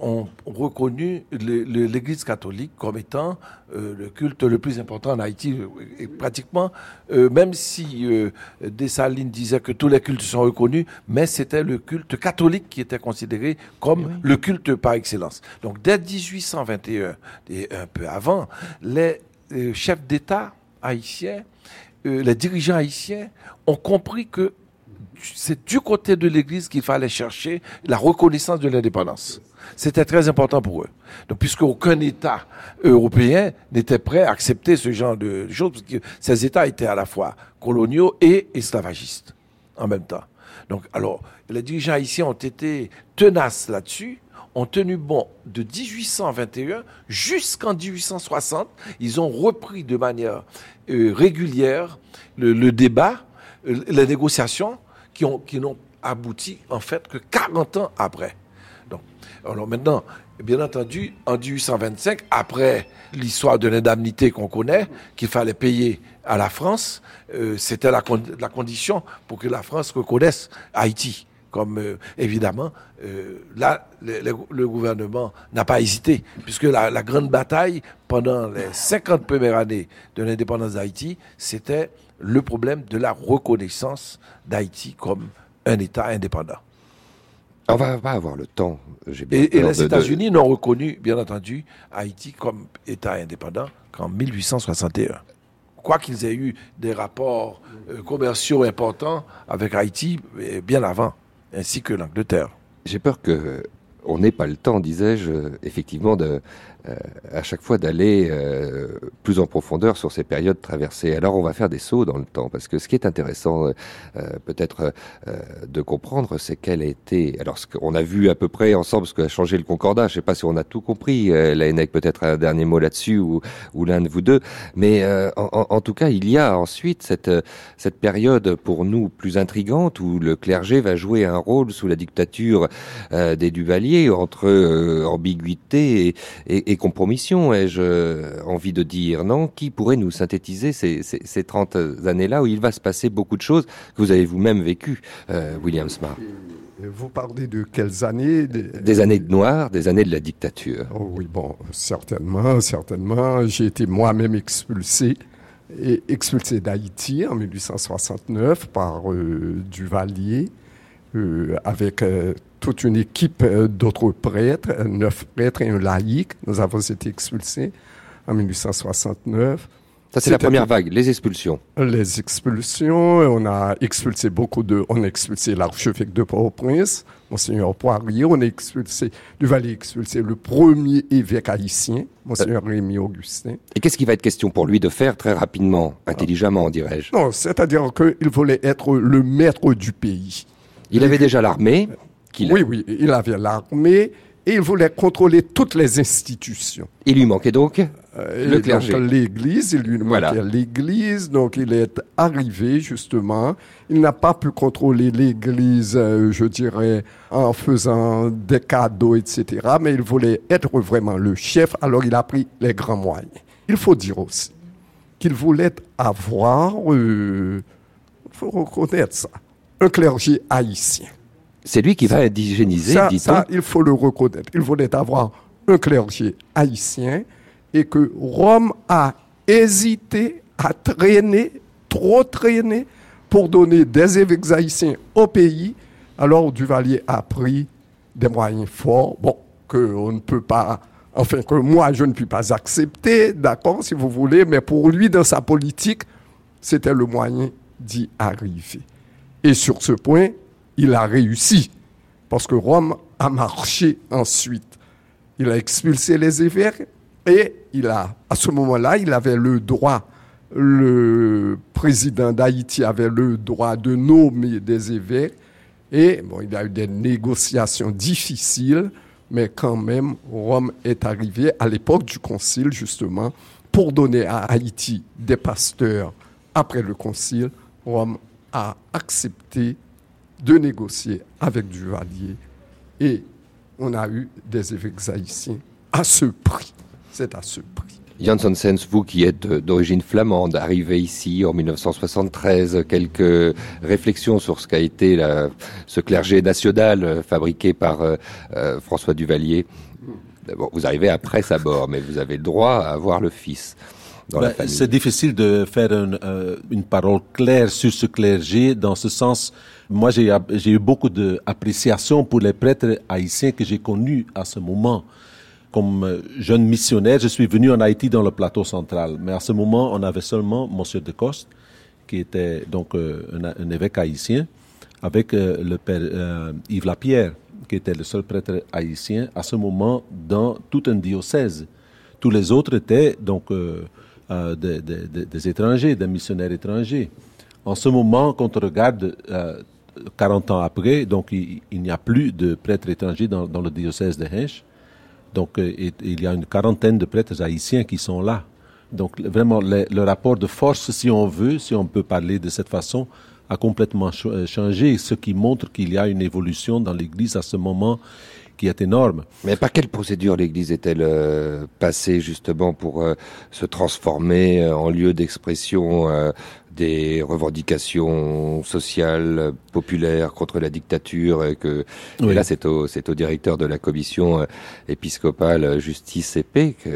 ont reconnu l'Église catholique comme étant euh, le culte le plus important en Haïti. Et pratiquement, euh, même si euh, Dessalines disait que tous les cultes sont reconnus, mais c'était le culte catholique qui était considéré comme le culte par excellence. Donc dès 1821 et un peu avant, les chefs d'État haïtiens, les dirigeants haïtiens ont compris que c'est du côté de l'Église qu'il fallait chercher la reconnaissance de l'indépendance. C'était très important pour eux. Donc, puisque aucun État européen n'était prêt à accepter ce genre de choses, parce que ces États étaient à la fois coloniaux et esclavagistes en même temps. Alors, les dirigeants haïtiens ont été tenaces là-dessus, ont tenu bon de 1821 jusqu'en 1860. Ils ont repris de manière euh, régulière le, débat, euh, les négociations qui, ont, qui n'ont abouti en fait que 40 ans après. Alors maintenant, bien entendu, en 1825, après l'histoire de l'indemnité qu'on connaît, qu'il fallait payer à la France, euh, c'était la, condition pour que la France reconnaisse Haïti. Comme euh, évidemment, euh, là, le, gouvernement n'a pas hésité, puisque la, la, grande bataille pendant les 50 premières années de l'indépendance d'Haïti, c'était le problème de la reconnaissance d'Haïti comme un État indépendant. On va pas avoir le temps. et, les États-Unis n'ont reconnu, bien entendu, Haïti comme État indépendant qu'en 1861. Quoi qu'ils aient eu des rapports euh, commerciaux importants avec Haïti bien avant, ainsi que l'Angleterre. J'ai peur que on n'ait pas le temps, disais-je, effectivement, de, euh, à chaque fois d'aller euh, plus en profondeur sur ces périodes traversées. Alors on va faire des sauts dans le temps, parce que ce qui est intéressant euh, peut-être de comprendre, c'est quelle a été... Alors ce qu'on a vu à peu près ensemble ce qu'a changé le Concordat, je ne sais pas si on a tout compris, la ENEC peut-être un dernier mot là-dessus, ou, ou l'un de vous deux, mais en, en, tout cas, il y a ensuite cette, cette période pour nous plus intrigante, où le clergé va jouer un rôle sous la dictature des Duvaliers, entre ambiguïté et, et, et compromission, ai-je euh, envie de dire, non? Qui pourrait nous synthétiser ces, ces, 30 années-là où il va se passer beaucoup de choses que vous avez vous-même vécues, euh, William Smart? Vous parlez de quelles années? Des années de noir, des années de la dictature. Oh oui, bon, certainement, certainement. J'ai été moi-même expulsé, et expulsé d'Haïti en 1869 par euh, Duvalier, avec euh, toute une équipe euh, d'autres prêtres, neuf prêtres et un laïc. Nous avons été expulsés en 1869. Ça, c'est la première vague, les expulsions. Les expulsions, on a expulsé beaucoup de... On a expulsé l'archevêque de Port-au-Prince, Monseigneur Poirier, on a expulsé, Duvalier expulsé le premier évêque haïtien, Monseigneur Rémi Augustin. Et qu'est-ce qu'il va être question pour lui de faire très rapidement, intelligemment, dirais-je? Non, c'est-à-dire qu'il voulait être le maître du pays. Il avait déjà l'armée oui, oui, il avait l'armée et il voulait contrôler toutes les institutions. Il lui manquait donc Euh, Le clergé. L'Église, il lui Voilà. manquait l'Église, donc il est arrivé justement. Il n'a pas pu contrôler l'Église, euh, je dirais, en faisant des cadeaux, etc. Mais il voulait être vraiment le chef, alors il a pris les grands moyens. Il faut dire aussi qu'il voulait avoir, il faut reconnaître ça, un clergé haïtien. C'est lui qui va indigéniser, Ça, dit-on. ça, il faut le reconnaître. Il voulait avoir un clergé haïtien et que Rome a hésité à traîner, trop traîner, pour donner des évêques haïtiens au pays. Alors Duvalier a pris des moyens forts, bon, que on ne peut pas, enfin que moi je ne puis pas accepter, d'accord, si vous voulez, mais pour lui, dans sa politique, c'était le moyen d'y arriver. Et sur ce point, il a réussi, parce que Rome a marché ensuite. Il a expulsé les évêques et il a, à ce moment-là, il avait le droit, le président d'Haïti avait le droit de nommer des évêques. Et bon, il y a eu des négociations difficiles, mais quand même, Rome est arrivé à l'époque du concile, justement, pour donner à Haïti des pasteurs. Après le concile, Rome a accepté de négocier avec Duvalier et on a eu des évêques haïtiens à ce prix. C'est à ce prix. Janssen Sens, vous qui êtes d'origine flamande, arrivé ici en 1973, quelques réflexions sur ce qu'a été ce clergé national euh, fabriqué par euh, euh, François Duvalier. Vous arrivez après sa mort, mais vous avez le droit à avoir le fils dans la Ben, famille. c'est difficile de faire un, euh, une parole claire sur ce clergé. Dans ce sens, moi, j'ai eu beaucoup d'appréciation pour les prêtres haïtiens que j'ai connus à ce moment. Comme euh, jeune missionnaire, je suis venu en Haïti dans le plateau central. Mais à ce moment, on avait seulement Monsieur de Coste, qui était donc euh, un, un évêque haïtien, avec euh, le père Yves Lapierre, qui était le seul prêtre haïtien à ce moment dans tout un diocèse. Tous les autres étaient donc euh, euh, des, étrangers, des missionnaires étrangers. En ce moment, quand on regarde euh, 40 ans après, donc il, n'y a plus de prêtres étrangers dans, le diocèse de Hinche. Donc euh, il y a une quarantaine de prêtres haïtiens qui sont là. Donc vraiment, le, rapport de force, si on veut, si on peut parler de cette façon, a complètement euh, changé, ce qui montre qu'il y a une évolution dans l'Église à ce moment qui est énorme. Mais par quelle procédure l'Église est-elle euh, passée justement pour euh, se transformer euh, en lieu d'expression euh, des revendications sociales, populaires contre la dictature et que et Oui. là c'est au c'est au directeur de la commission épiscopale justice et paix que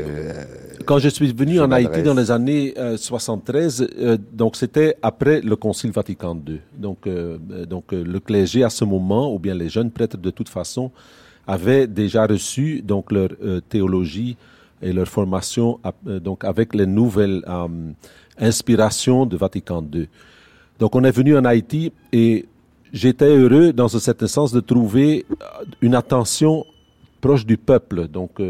Quand je suis venu Je en Haïti dans les années euh, 73, euh, donc c'était après le Concile Vatican II. Donc, euh, donc le clergé à ce moment, ou bien les jeunes prêtres de toute façon, avaient déjà reçu donc leur euh, théologie et leur formation euh, donc avec les nouvelles euh, inspirations de Vatican II. Donc on est venu en Haïti et j'étais heureux dans un certain sens de trouver une attention proche du peuple. Donc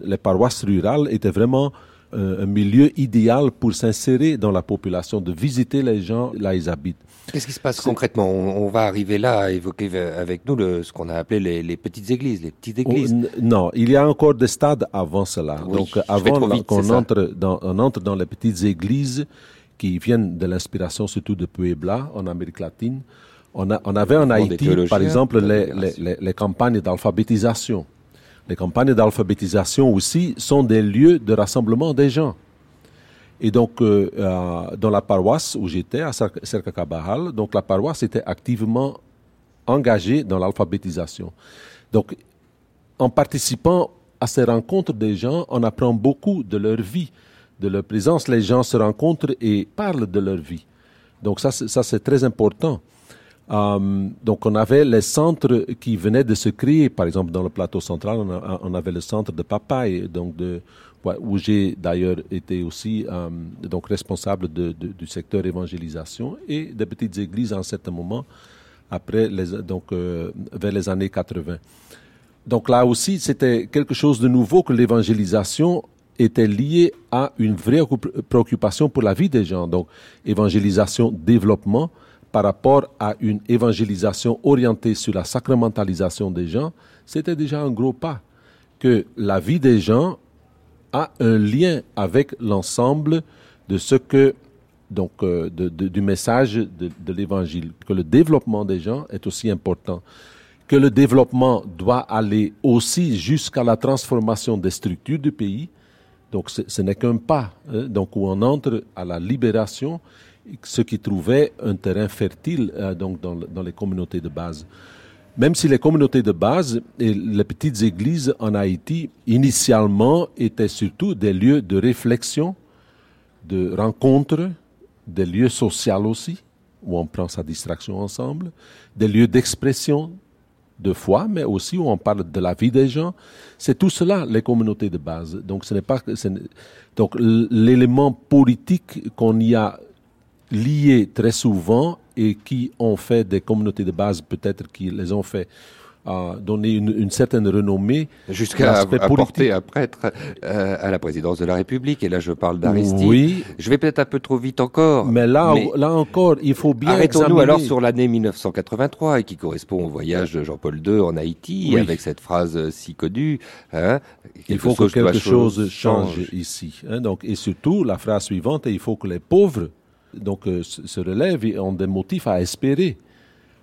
les paroisses rurales étaient vraiment euh, un milieu idéal pour s'insérer dans la population, de visiter les gens là où ils habitent. qu'est-ce qui se passe concrètement on, on va arriver là à évoquer avec nous le, ce qu'on a appelé les, les petites églises les petites églises Oh, n- non, il y a encore des stades avant cela. Oui, Donc avant qu'on entre dans, on entre dans les petites églises qui viennent de l'inspiration surtout de Puebla en Amérique latine. On, a, on avait en Haïti, par exemple, les campagnes d'alphabétisation. Les campagnes d'alphabétisation aussi sont des lieux de rassemblement des gens. Et donc, euh, euh, dans la paroisse où j'étais, à Cabajal, donc la paroisse était activement engagée dans l'alphabétisation. Donc, en participant à ces rencontres des gens, on apprend beaucoup de leur vie, de leur présence. Les gens se rencontrent et parlent de leur vie. Donc ça c'est très important. Euh, donc on avait les centres qui venaient de se créer. Par exemple, dans le plateau central, on, avait le centre de Papaye, donc où j'ai d'ailleurs été aussi euh, donc responsable du secteur évangélisation et des petites églises en certain moment après donc euh, vers les années 80. Donc là aussi, c'était quelque chose de nouveau que l'évangélisation était liée à une vraie occup- préoccupation pour la vie des gens. Donc évangélisation, développement, par rapport à une évangélisation orientée sur la sacramentalisation des gens, c'était déjà un gros pas. Que la vie des gens a un lien avec l'ensemble de ce que donc euh, du message de, l'évangile, que le développement des gens est aussi important, que le développement doit aller aussi jusqu'à la transformation des structures du pays. Donc ce n'est qu'un pas, hein, donc où on entre à la libération, ce qui trouvait un terrain fertile euh, donc dans, les communautés de base. Même si les communautés de base et les petites églises en Haïti, initialement, étaient surtout des lieux de réflexion, de rencontre, des lieux sociaux aussi, où on prend sa distraction ensemble, des lieux d'expression de foi, mais aussi où on parle de la vie des gens. C'est tout cela, les communautés de base. Donc, ce n'est pas, donc, l'élément politique qu'on y a lié très souvent et qui ont fait des communautés de base, peut-être qui les ont fait a donné une, certaine renommée. Jusqu'à apporter un prêtre euh, à la présidence de la République. Et là, je parle d'Aristide. Oui. Je vais peut-être un peu trop vite encore. Mais là, là encore, il faut bien Arrêtons-nous alors sur l'année 1983 et qui correspond au voyage de Jean-Paul II en Haïti avec cette phrase si connue. Hein, il faut que quelque chose change, ici. Hein, donc, et surtout, la phrase suivante, il faut que les pauvres donc, euh, se relèvent et ont des motifs à espérer.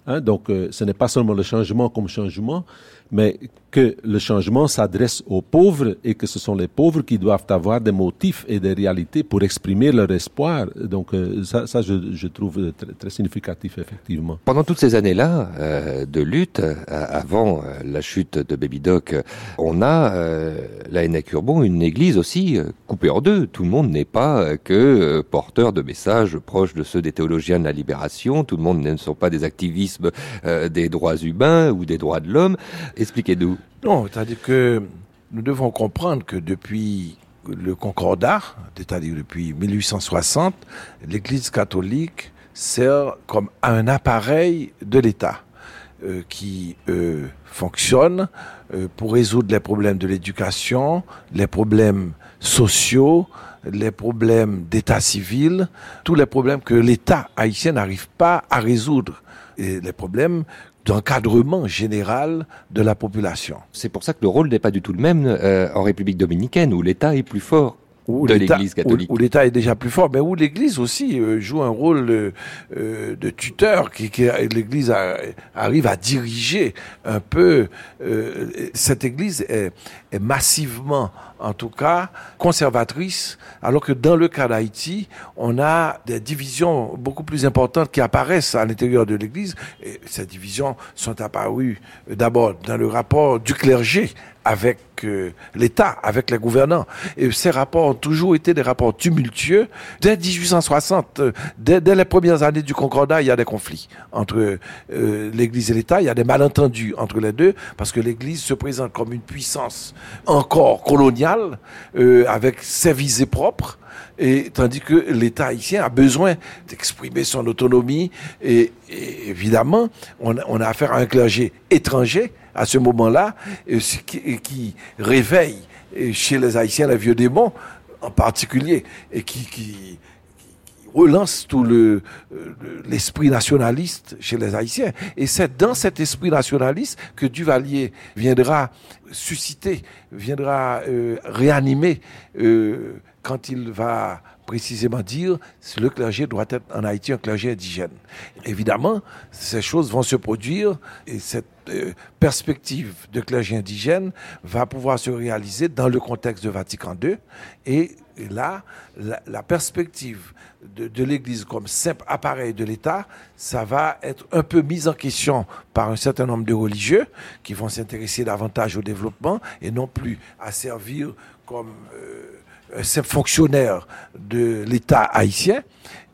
Hein, donc, euh, ce n'est pas seulement le changement comme changement, mais que le changement s'adresse aux pauvres et que ce sont les pauvres qui doivent avoir des motifs et des réalités pour exprimer leur espoir. Donc euh, ça, ça je, trouve très, très, significatif, effectivement. Pendant toutes ces années-là euh, de lutte, euh, avant euh, la chute de Baby Doc, on a, la Urbon, une église aussi coupée en deux. Tout le monde n'est pas que porteur de messages proches de ceux des théologiens de la libération. Tout le monde ne sont pas des activismes des droits humains ou des droits de l'homme. Expliquez-nous. Non, c'est-à-dire que nous devons comprendre que depuis le Concordat, c'est-à-dire depuis 1860, l'Église catholique sert comme un appareil de l'État euh, qui euh, fonctionne euh, pour résoudre les problèmes de l'éducation, les problèmes sociaux, les problèmes d'état civil, tous les problèmes que l'État haïtien n'arrive pas à résoudre. Et les problèmes d'encadrement général de la population. C'est pour ça que le rôle n'est pas du tout le même euh, en République dominicaine, où l'État est plus fort. Où de l'Église catholique. Où, l'État est déjà plus fort, mais où l'Église aussi euh, joue un rôle euh, de tuteur, qui, qui l'Église arrive à diriger un peu. cette Église est, est massivement en tout cas conservatrice, alors que dans le cas d'Haïti, on a des divisions beaucoup plus importantes qui apparaissent à l'intérieur de l'Église. Et ces divisions sont apparues d'abord dans le rapport du clergé avec euh, l'État, avec les gouvernants. Et ces rapports ont toujours été des rapports tumultueux. Dès 1860, euh, dès, les premières années du Concordat, il y a des conflits entre euh, l'Église et l'État. Il y a des malentendus entre les deux, parce que l'Église se présente comme une puissance encore coloniale euh, avec ses visées propres, et tandis que l'État haïtien a besoin d'exprimer son autonomie. Et, évidemment, on, a affaire à un clergé étranger à ce moment-là, qui, qui, réveille chez les Haïtiens les vieux démons en particulier, et qui, qui relance tout le l'esprit nationaliste chez les Haïtiens. Et c'est dans cet esprit nationaliste que Duvalier viendra susciter, viendra euh, réanimer euh, quand il va précisément dire le clergé doit être en Haïti un clergé indigène. Évidemment, ces choses vont se produire et cette euh, perspective de clergé indigène va pouvoir se réaliser dans le contexte de Vatican II et là, la, perspective de, de l'Église comme simple appareil de l'État, ça va être un peu mise en question par un certain nombre de religieux qui vont s'intéresser davantage au développement et non plus à servir comme euh, un simple fonctionnaire de l'État haïtien.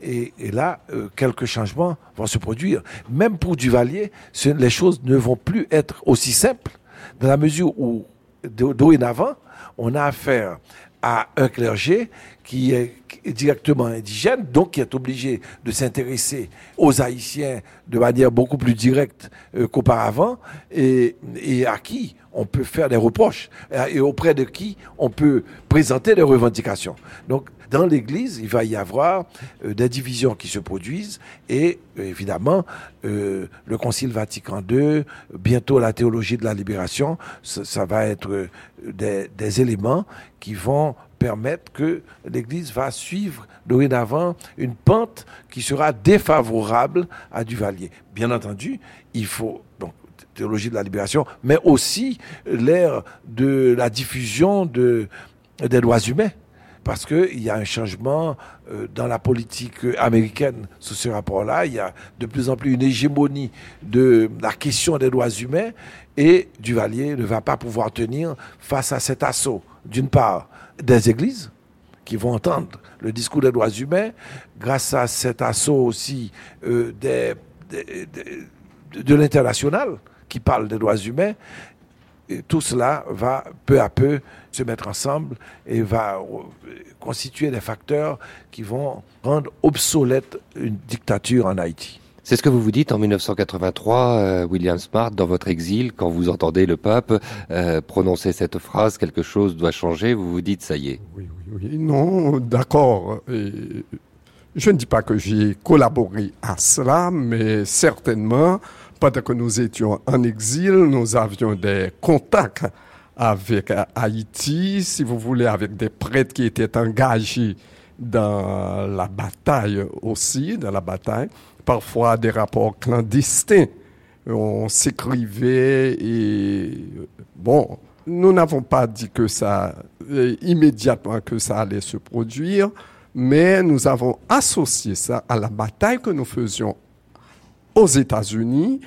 Et, là, euh, quelques changements vont se produire. Même pour Duvalier, les choses ne vont plus être aussi simples, dans la mesure où, dorénavant, on a affaire à un clergé qui est directement indigène, donc qui est obligé de s'intéresser aux Haïtiens de manière beaucoup plus directe euh, qu'auparavant, et, à qui on peut faire des reproches et auprès de qui on peut présenter des revendications. Donc, dans l'Église, il va y avoir euh, des divisions qui se produisent et euh, évidemment, euh, le Concile Vatican II, bientôt la théologie de la libération, ça, va être des, des, éléments qui vont permettre que l'Église va suivre dorénavant une pente qui sera défavorable à Duvalier. Bien entendu, il faut donc théologie de la libération, mais aussi l'ère de la diffusion de, des droits humains. Parce qu'il y a un changement euh, dans la politique américaine sous ce rapport-là. Il y a de plus en plus une hégémonie de la question des droits humains et Duvalier ne va pas pouvoir tenir face à cet assaut, d'une part, des églises qui vont entendre le discours des droits humains, grâce à cet assaut aussi euh, de l'international qui parle des droits humains, et tout cela va peu à peu se mettre ensemble et va euh, constituer des facteurs qui vont rendre obsolète une dictature en Haïti. C'est ce que vous vous dites en 1983, euh, William Smart, dans votre exil, quand vous entendez le pape euh, prononcer cette phrase, quelque chose doit changer, vous vous dites, ça y est. Oui, oui, oui. Non, d'accord. Je ne dis pas que j'ai collaboré à cela, mais certainement, pendant que nous étions en exil, nous avions des contacts avec Haïti, si vous voulez, avec des prêtres qui étaient engagés dans la bataille aussi, dans la bataille, parfois des rapports clandestins. On s'écrivait et bon, nous n'avons pas dit que ça euh, immédiatement que ça allait se produire, mais nous avons associé ça à la bataille que nous faisions aux États-Unis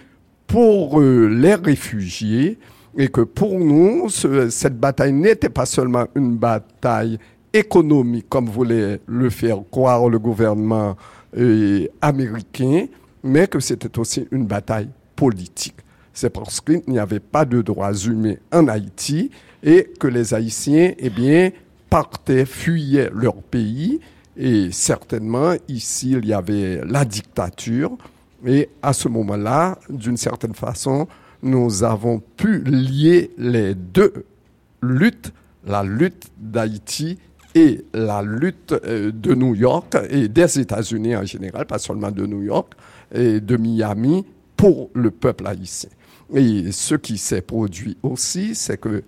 pour euh, les réfugiés et que pour nous, cette bataille n'était pas seulement une bataille économique comme voulait le faire croire le gouvernement euh, américain, mais que c'était aussi une bataille politique. C'est parce qu'il n'y avait pas de droits humains en Haïti et que les Haïtiens, eh bien, partaient, fuyaient leur pays. Et certainement, ici, il y avait la dictature. Et à ce moment-là, d'une certaine façon, nous avons pu lier les deux luttes, la lutte d'Haïti et la lutte euh, de New York et des États-Unis en général, pas seulement de New York et de Miami, pour le peuple haïtien. Et ce qui s'est produit aussi, c'est que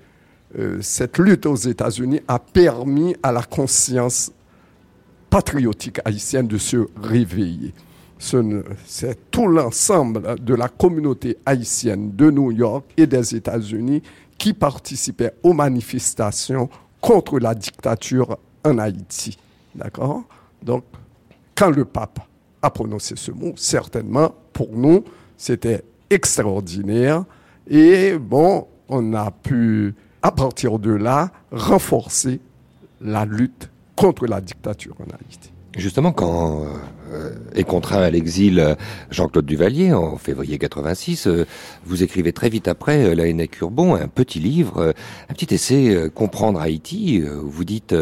euh, cette lutte aux États-Unis a permis à la conscience patriotique haïtienne de se réveiller. C'est tout l'ensemble de la communauté haïtienne de New York et des États-Unis qui participait aux manifestations contre la dictature en Haïti. D'accord? Donc, quand le pape a prononcé ce mot, certainement, pour nous, c'était extraordinaire. Et bon, on a pu, à partir de là, renforcer la lutte contre la dictature en Haïti. Justement, quand euh, est contraint à l'exil euh, Jean-Claude Duvalier en février 86, euh, vous écrivez très vite après, la Hennec Urbon, un petit livre, un petit essai, Comprendre Haïti, où vous dites,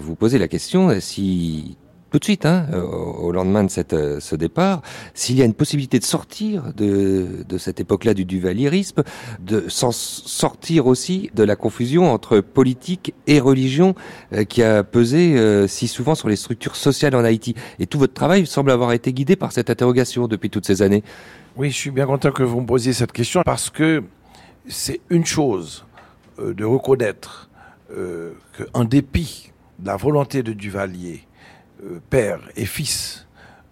vous posez la question si tout de suite, hein, au lendemain de cette, euh, ce départ, s'il y a une possibilité de sortir de, de cette époque-là du duvalierisme, de s'en sortir aussi de la confusion entre politique et religion euh, qui a pesé euh, si souvent sur les structures sociales en Haïti. Et tout votre travail semble avoir été guidé par cette interrogation depuis toutes ces années. Oui, je suis bien content que vous me posiez cette question parce que c'est une chose de reconnaître qu'en dépit de la volonté de Duvalier euh, père et fils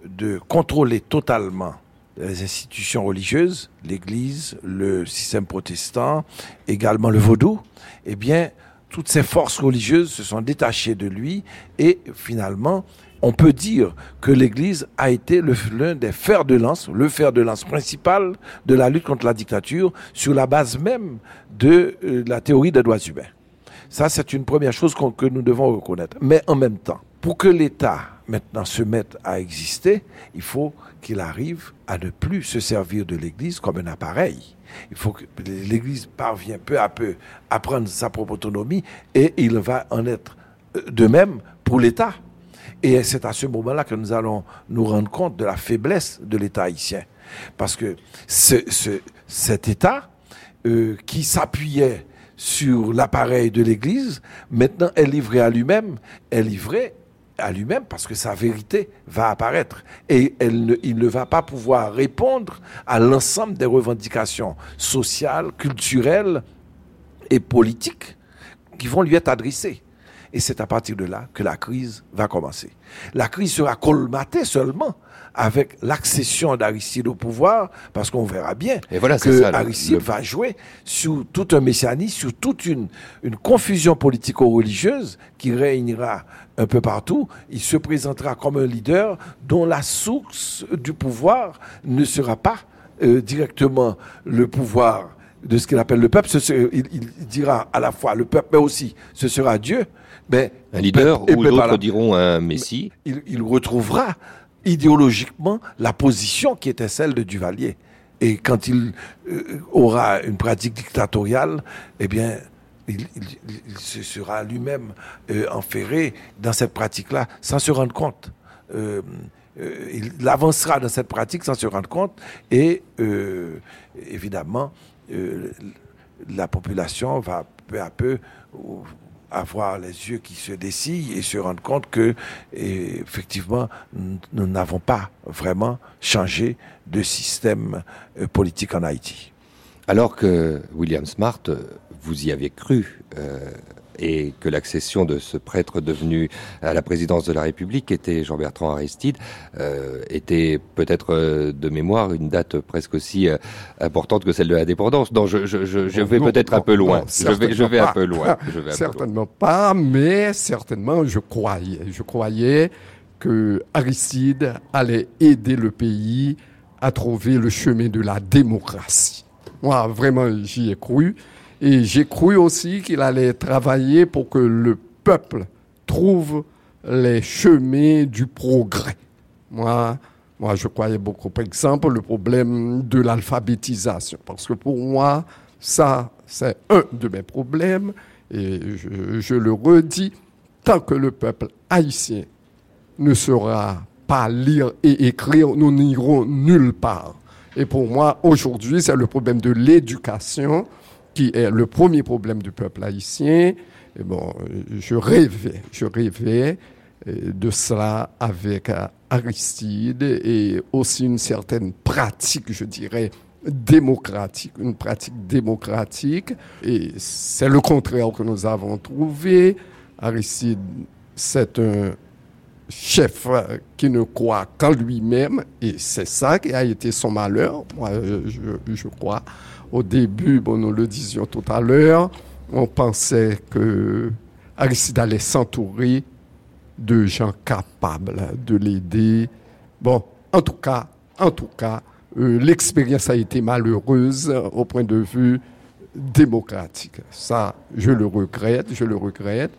de contrôler totalement les institutions religieuses, l'Église, le système protestant, également le vaudou, eh bien, toutes ces forces religieuses se sont détachées de lui et finalement, on peut dire que l'Église a été l'un des fers de lance, le fer de lance principal de la lutte contre la dictature sur la base même de euh, la théorie des droits humains. Ça, c'est une première chose que nous devons reconnaître. Mais en même temps, pour que l'État maintenant se mette à exister, il faut qu'il arrive à ne plus se servir de l'Église comme un appareil. Il faut que l'Église parvienne peu à peu à prendre sa propre autonomie et il va en être euh, de même pour l'État. Et c'est à ce moment-là que nous allons nous rendre compte de la faiblesse de l'État haïtien. Parce que ce, cet État qui s'appuyait sur l'appareil de l'Église, maintenant est livré à lui-même, est livré à lui-même parce que sa vérité va apparaître et elle il ne va pas pouvoir répondre à l'ensemble des revendications sociales, culturelles et politiques qui vont lui être adressées. Et c'est à partir de là que la crise va commencer. La crise sera colmatée seulement avec l'accession d'Aristide au pouvoir, parce qu'on verra bien et voilà, que Aristide va jouer sur tout un messianisme, sur toute une, une confusion politico-religieuse qui réunira un peu partout. Il se présentera comme un leader dont la source du pouvoir ne sera pas euh, directement le pouvoir de ce qu'il appelle le peuple. il, dira à la fois le peuple, mais aussi ce sera Dieu. Mais un leader, ou d'autres diront un messie. Il, il retrouvera idéologiquement la position qui était celle de Duvalier. Et quand il euh, aura une pratique dictatoriale, eh bien, il, se sera lui-même euh, enferré dans cette pratique-là sans se rendre compte. Euh, il avancera dans cette pratique sans se rendre compte et évidemment la population va peu à peu avoir les yeux qui se dessillent et se rendre compte que, effectivement, nous n'avons pas vraiment changé de système euh, politique en Haïti. Alors que William Smart, vous y avez cru, euh, et que l'accession de ce prêtre devenu à la présidence de la République était Jean-Bertrand Aristide, euh, était peut-être euh, de mémoire une date presque aussi euh, importante que celle de l'indépendance. Non, je, je, je, je vais peut-être un peu loin. je vais, je vais un peu loin. certainement pas, mais certainement je croyais. Je croyais que Aristide allait aider le pays à trouver le chemin de la démocratie. Moi, vraiment, j'y ai cru. Et j'ai cru aussi qu'il allait travailler pour que le peuple trouve les chemins du progrès. Moi, moi, je croyais beaucoup, par exemple, le problème de l'alphabétisation. Parce que pour moi, ça, c'est un de mes problèmes. Et je, je, le redis, tant que le peuple haïtien ne saura pas lire et écrire, nous n'irons nulle part. Et pour moi, aujourd'hui, c'est le problème de l'éducation qui est le premier problème du peuple haïtien. Bon, je rêvais, je rêvais euh, de cela avec euh, Aristide et aussi une certaine pratique, je dirais, démocratique, une pratique démocratique. Et c'est le contraire que nous avons trouvé. Aristide, c'est un chef euh, qui ne croit qu'en lui-même, et c'est ça qui a été son malheur, moi je crois. Au début, bon, nous le disions tout à l'heure, on pensait que Aristide allait s'entourer de gens capables de l'aider. Bon, en tout cas, en tout cas, euh, l'expérience a été malheureuse au point de vue démocratique. Ça, je le regrette, je le regrette.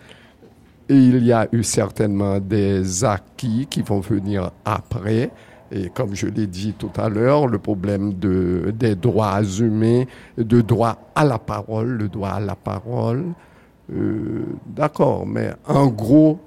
Et il y a eu certainement des acquis qui vont venir après. Et comme je l'ai dit tout à l'heure, le problème de, des droits humains, de droit à la parole, le droit à la parole. Euh, D'accord, mais en gros,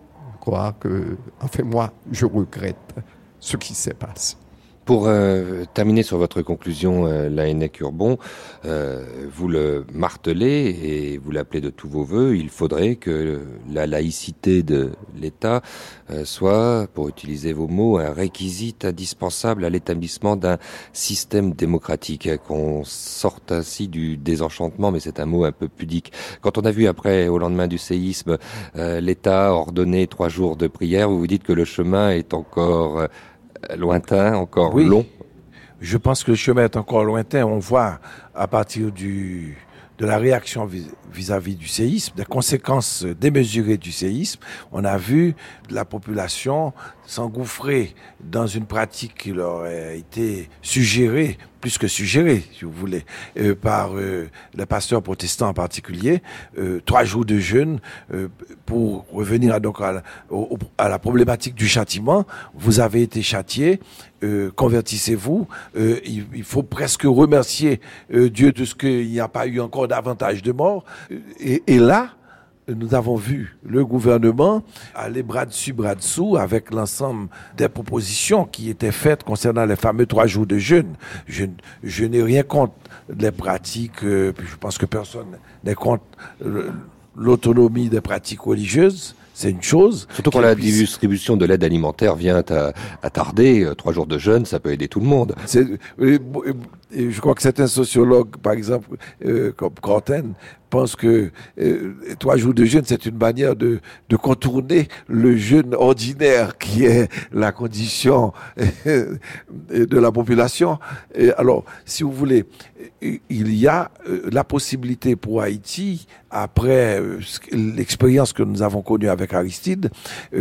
crois que, enfin moi, je regrette ce qui s'est passé. Pour euh, terminer sur votre conclusion, euh, Laennec Urbon, euh, vous le martelez et vous l'appelez de tous vos voeux, il faudrait que la laïcité de l'État euh, soit, pour utiliser vos mots, un réquisite indispensable à l'établissement d'un système démocratique, qu'on sorte ainsi du désenchantement, mais c'est un mot un peu pudique. Quand on a vu après, au lendemain du séisme, l'État ordonner trois jours de prière, vous vous dites que le chemin est encore lointain, encore long. Je pense que le chemin est encore lointain. On voit à partir du, de la réaction vis-à-vis du séisme, des conséquences démesurées du séisme, on a vu la population s'engouffrer dans une pratique qui leur a été suggérée, plus que suggérée, si vous voulez, euh, par euh, les pasteurs protestants en particulier, euh, trois jours de jeûne pour revenir à, donc à, la problématique du châtiment. Vous avez été châtié, convertissez-vous. Il, il, faut presque remercier Dieu de ce qu'il n'y a pas eu encore davantage de morts. Et, et là, nous avons vu le gouvernement aller bras dessus, bras dessous avec l'ensemble des propositions qui étaient faites concernant les fameux trois jours de jeûne. Je, je n'ai rien contre les pratiques, euh, je pense que personne n'est contre l'autonomie des pratiques religieuses c'est une chose. Surtout quand la distribution de l'aide alimentaire vient à, tarder, euh, trois jours de jeûne, ça peut aider tout le monde. Je crois que certains sociologues, par exemple, euh, comme Crantène, pensent que euh, trois jours de jeûne, c'est une manière de, de, contourner le jeûne ordinaire qui est la condition de la population. Alors, si vous voulez, il y a la possibilité pour Haïti, après l'expérience que nous avons connue avec Aristide,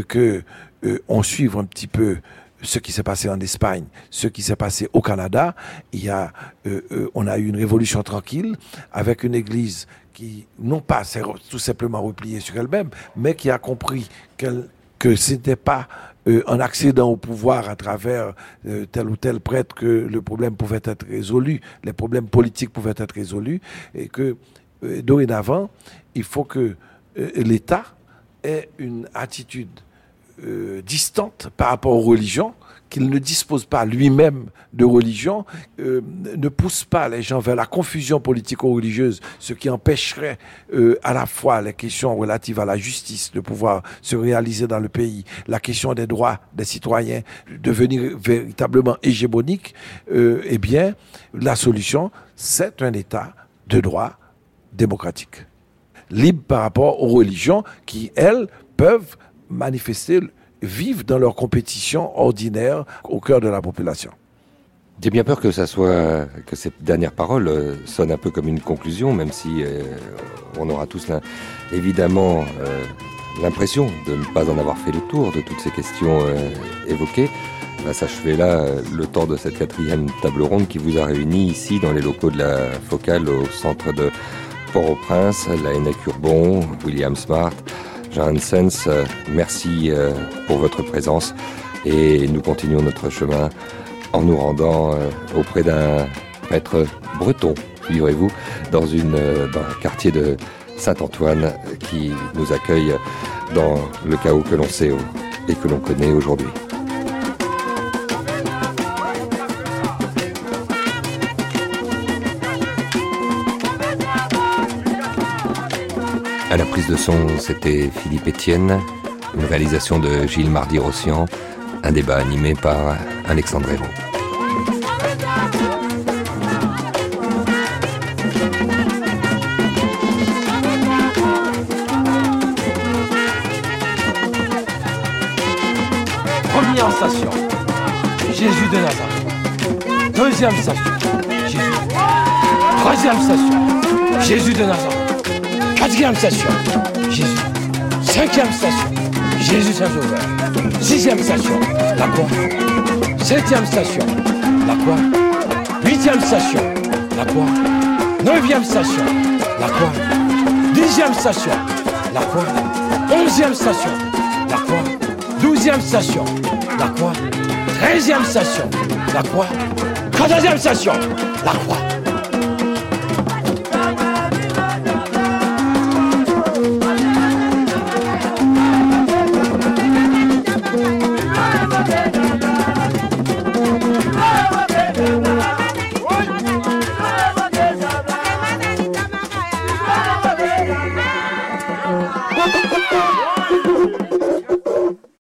que on suive un petit peu ce qui s'est passé en Espagne, ce qui s'est passé au Canada. Il y a, euh, euh, on a eu une révolution tranquille avec une église qui, non pas s'est tout simplement repliée sur elle-même, mais qui a compris qu'elle, que ce n'était pas euh, en accédant au pouvoir à travers tel ou tel prêtre que le problème pouvait être résolu, les problèmes politiques pouvaient être résolus, et que dorénavant, il faut que l'État ait une attitude euh, distante par rapport aux religions, qu'il ne dispose pas lui-même de religion, euh, ne pousse pas les gens vers la confusion politico-religieuse, ce qui empêcherait euh, à la fois les questions relatives à la justice de pouvoir se réaliser dans le pays, la question des droits des citoyens devenir véritablement hégémonique, eh bien, la solution, c'est un État de droit démocratique, libre par rapport aux religions qui, elles, peuvent manifester, vivent dans leur compétition ordinaire au cœur de la population. J'ai bien peur que ça soit que cette dernière parole euh, sonne un peu comme une conclusion, même si euh, on aura tous évidemment euh, l'impression de ne pas en avoir fait le tour de toutes ces questions évoquées. Va s'achever là le temps de cette quatrième table ronde qui vous a réuni ici dans les locaux de la Focale au centre de Port-au-Prince, la NEC Urbon, William Smart, Euh, merci euh, pour votre présence et nous continuons notre chemin en nous rendant euh, auprès d'un maître breton, figurez-vous, dans un quartier de Saint-Antoine qui nous accueille dans le chaos que l'on sait et que l'on connaît aujourd'hui. À la prise de son, c'était Philippe Etienne, une réalisation de Gilles Mardy-Rossian, un débat animé par Alexandre Hérault. Première station, Jésus de Nazareth. Deuxième station, Jésus. Troisième station, Jésus de Nazareth. Quatrième station, Jésus. Cinquième station, Jésus Saint-Sauveur. Sixième station, la croix. Septième station, la croix. Huitième station, la croix. Neuvième station, la croix. Dixième station, la croix. Onzième station, la croix. Douzième station, la croix. Treizième station, la croix. Quatorzième station, la croix.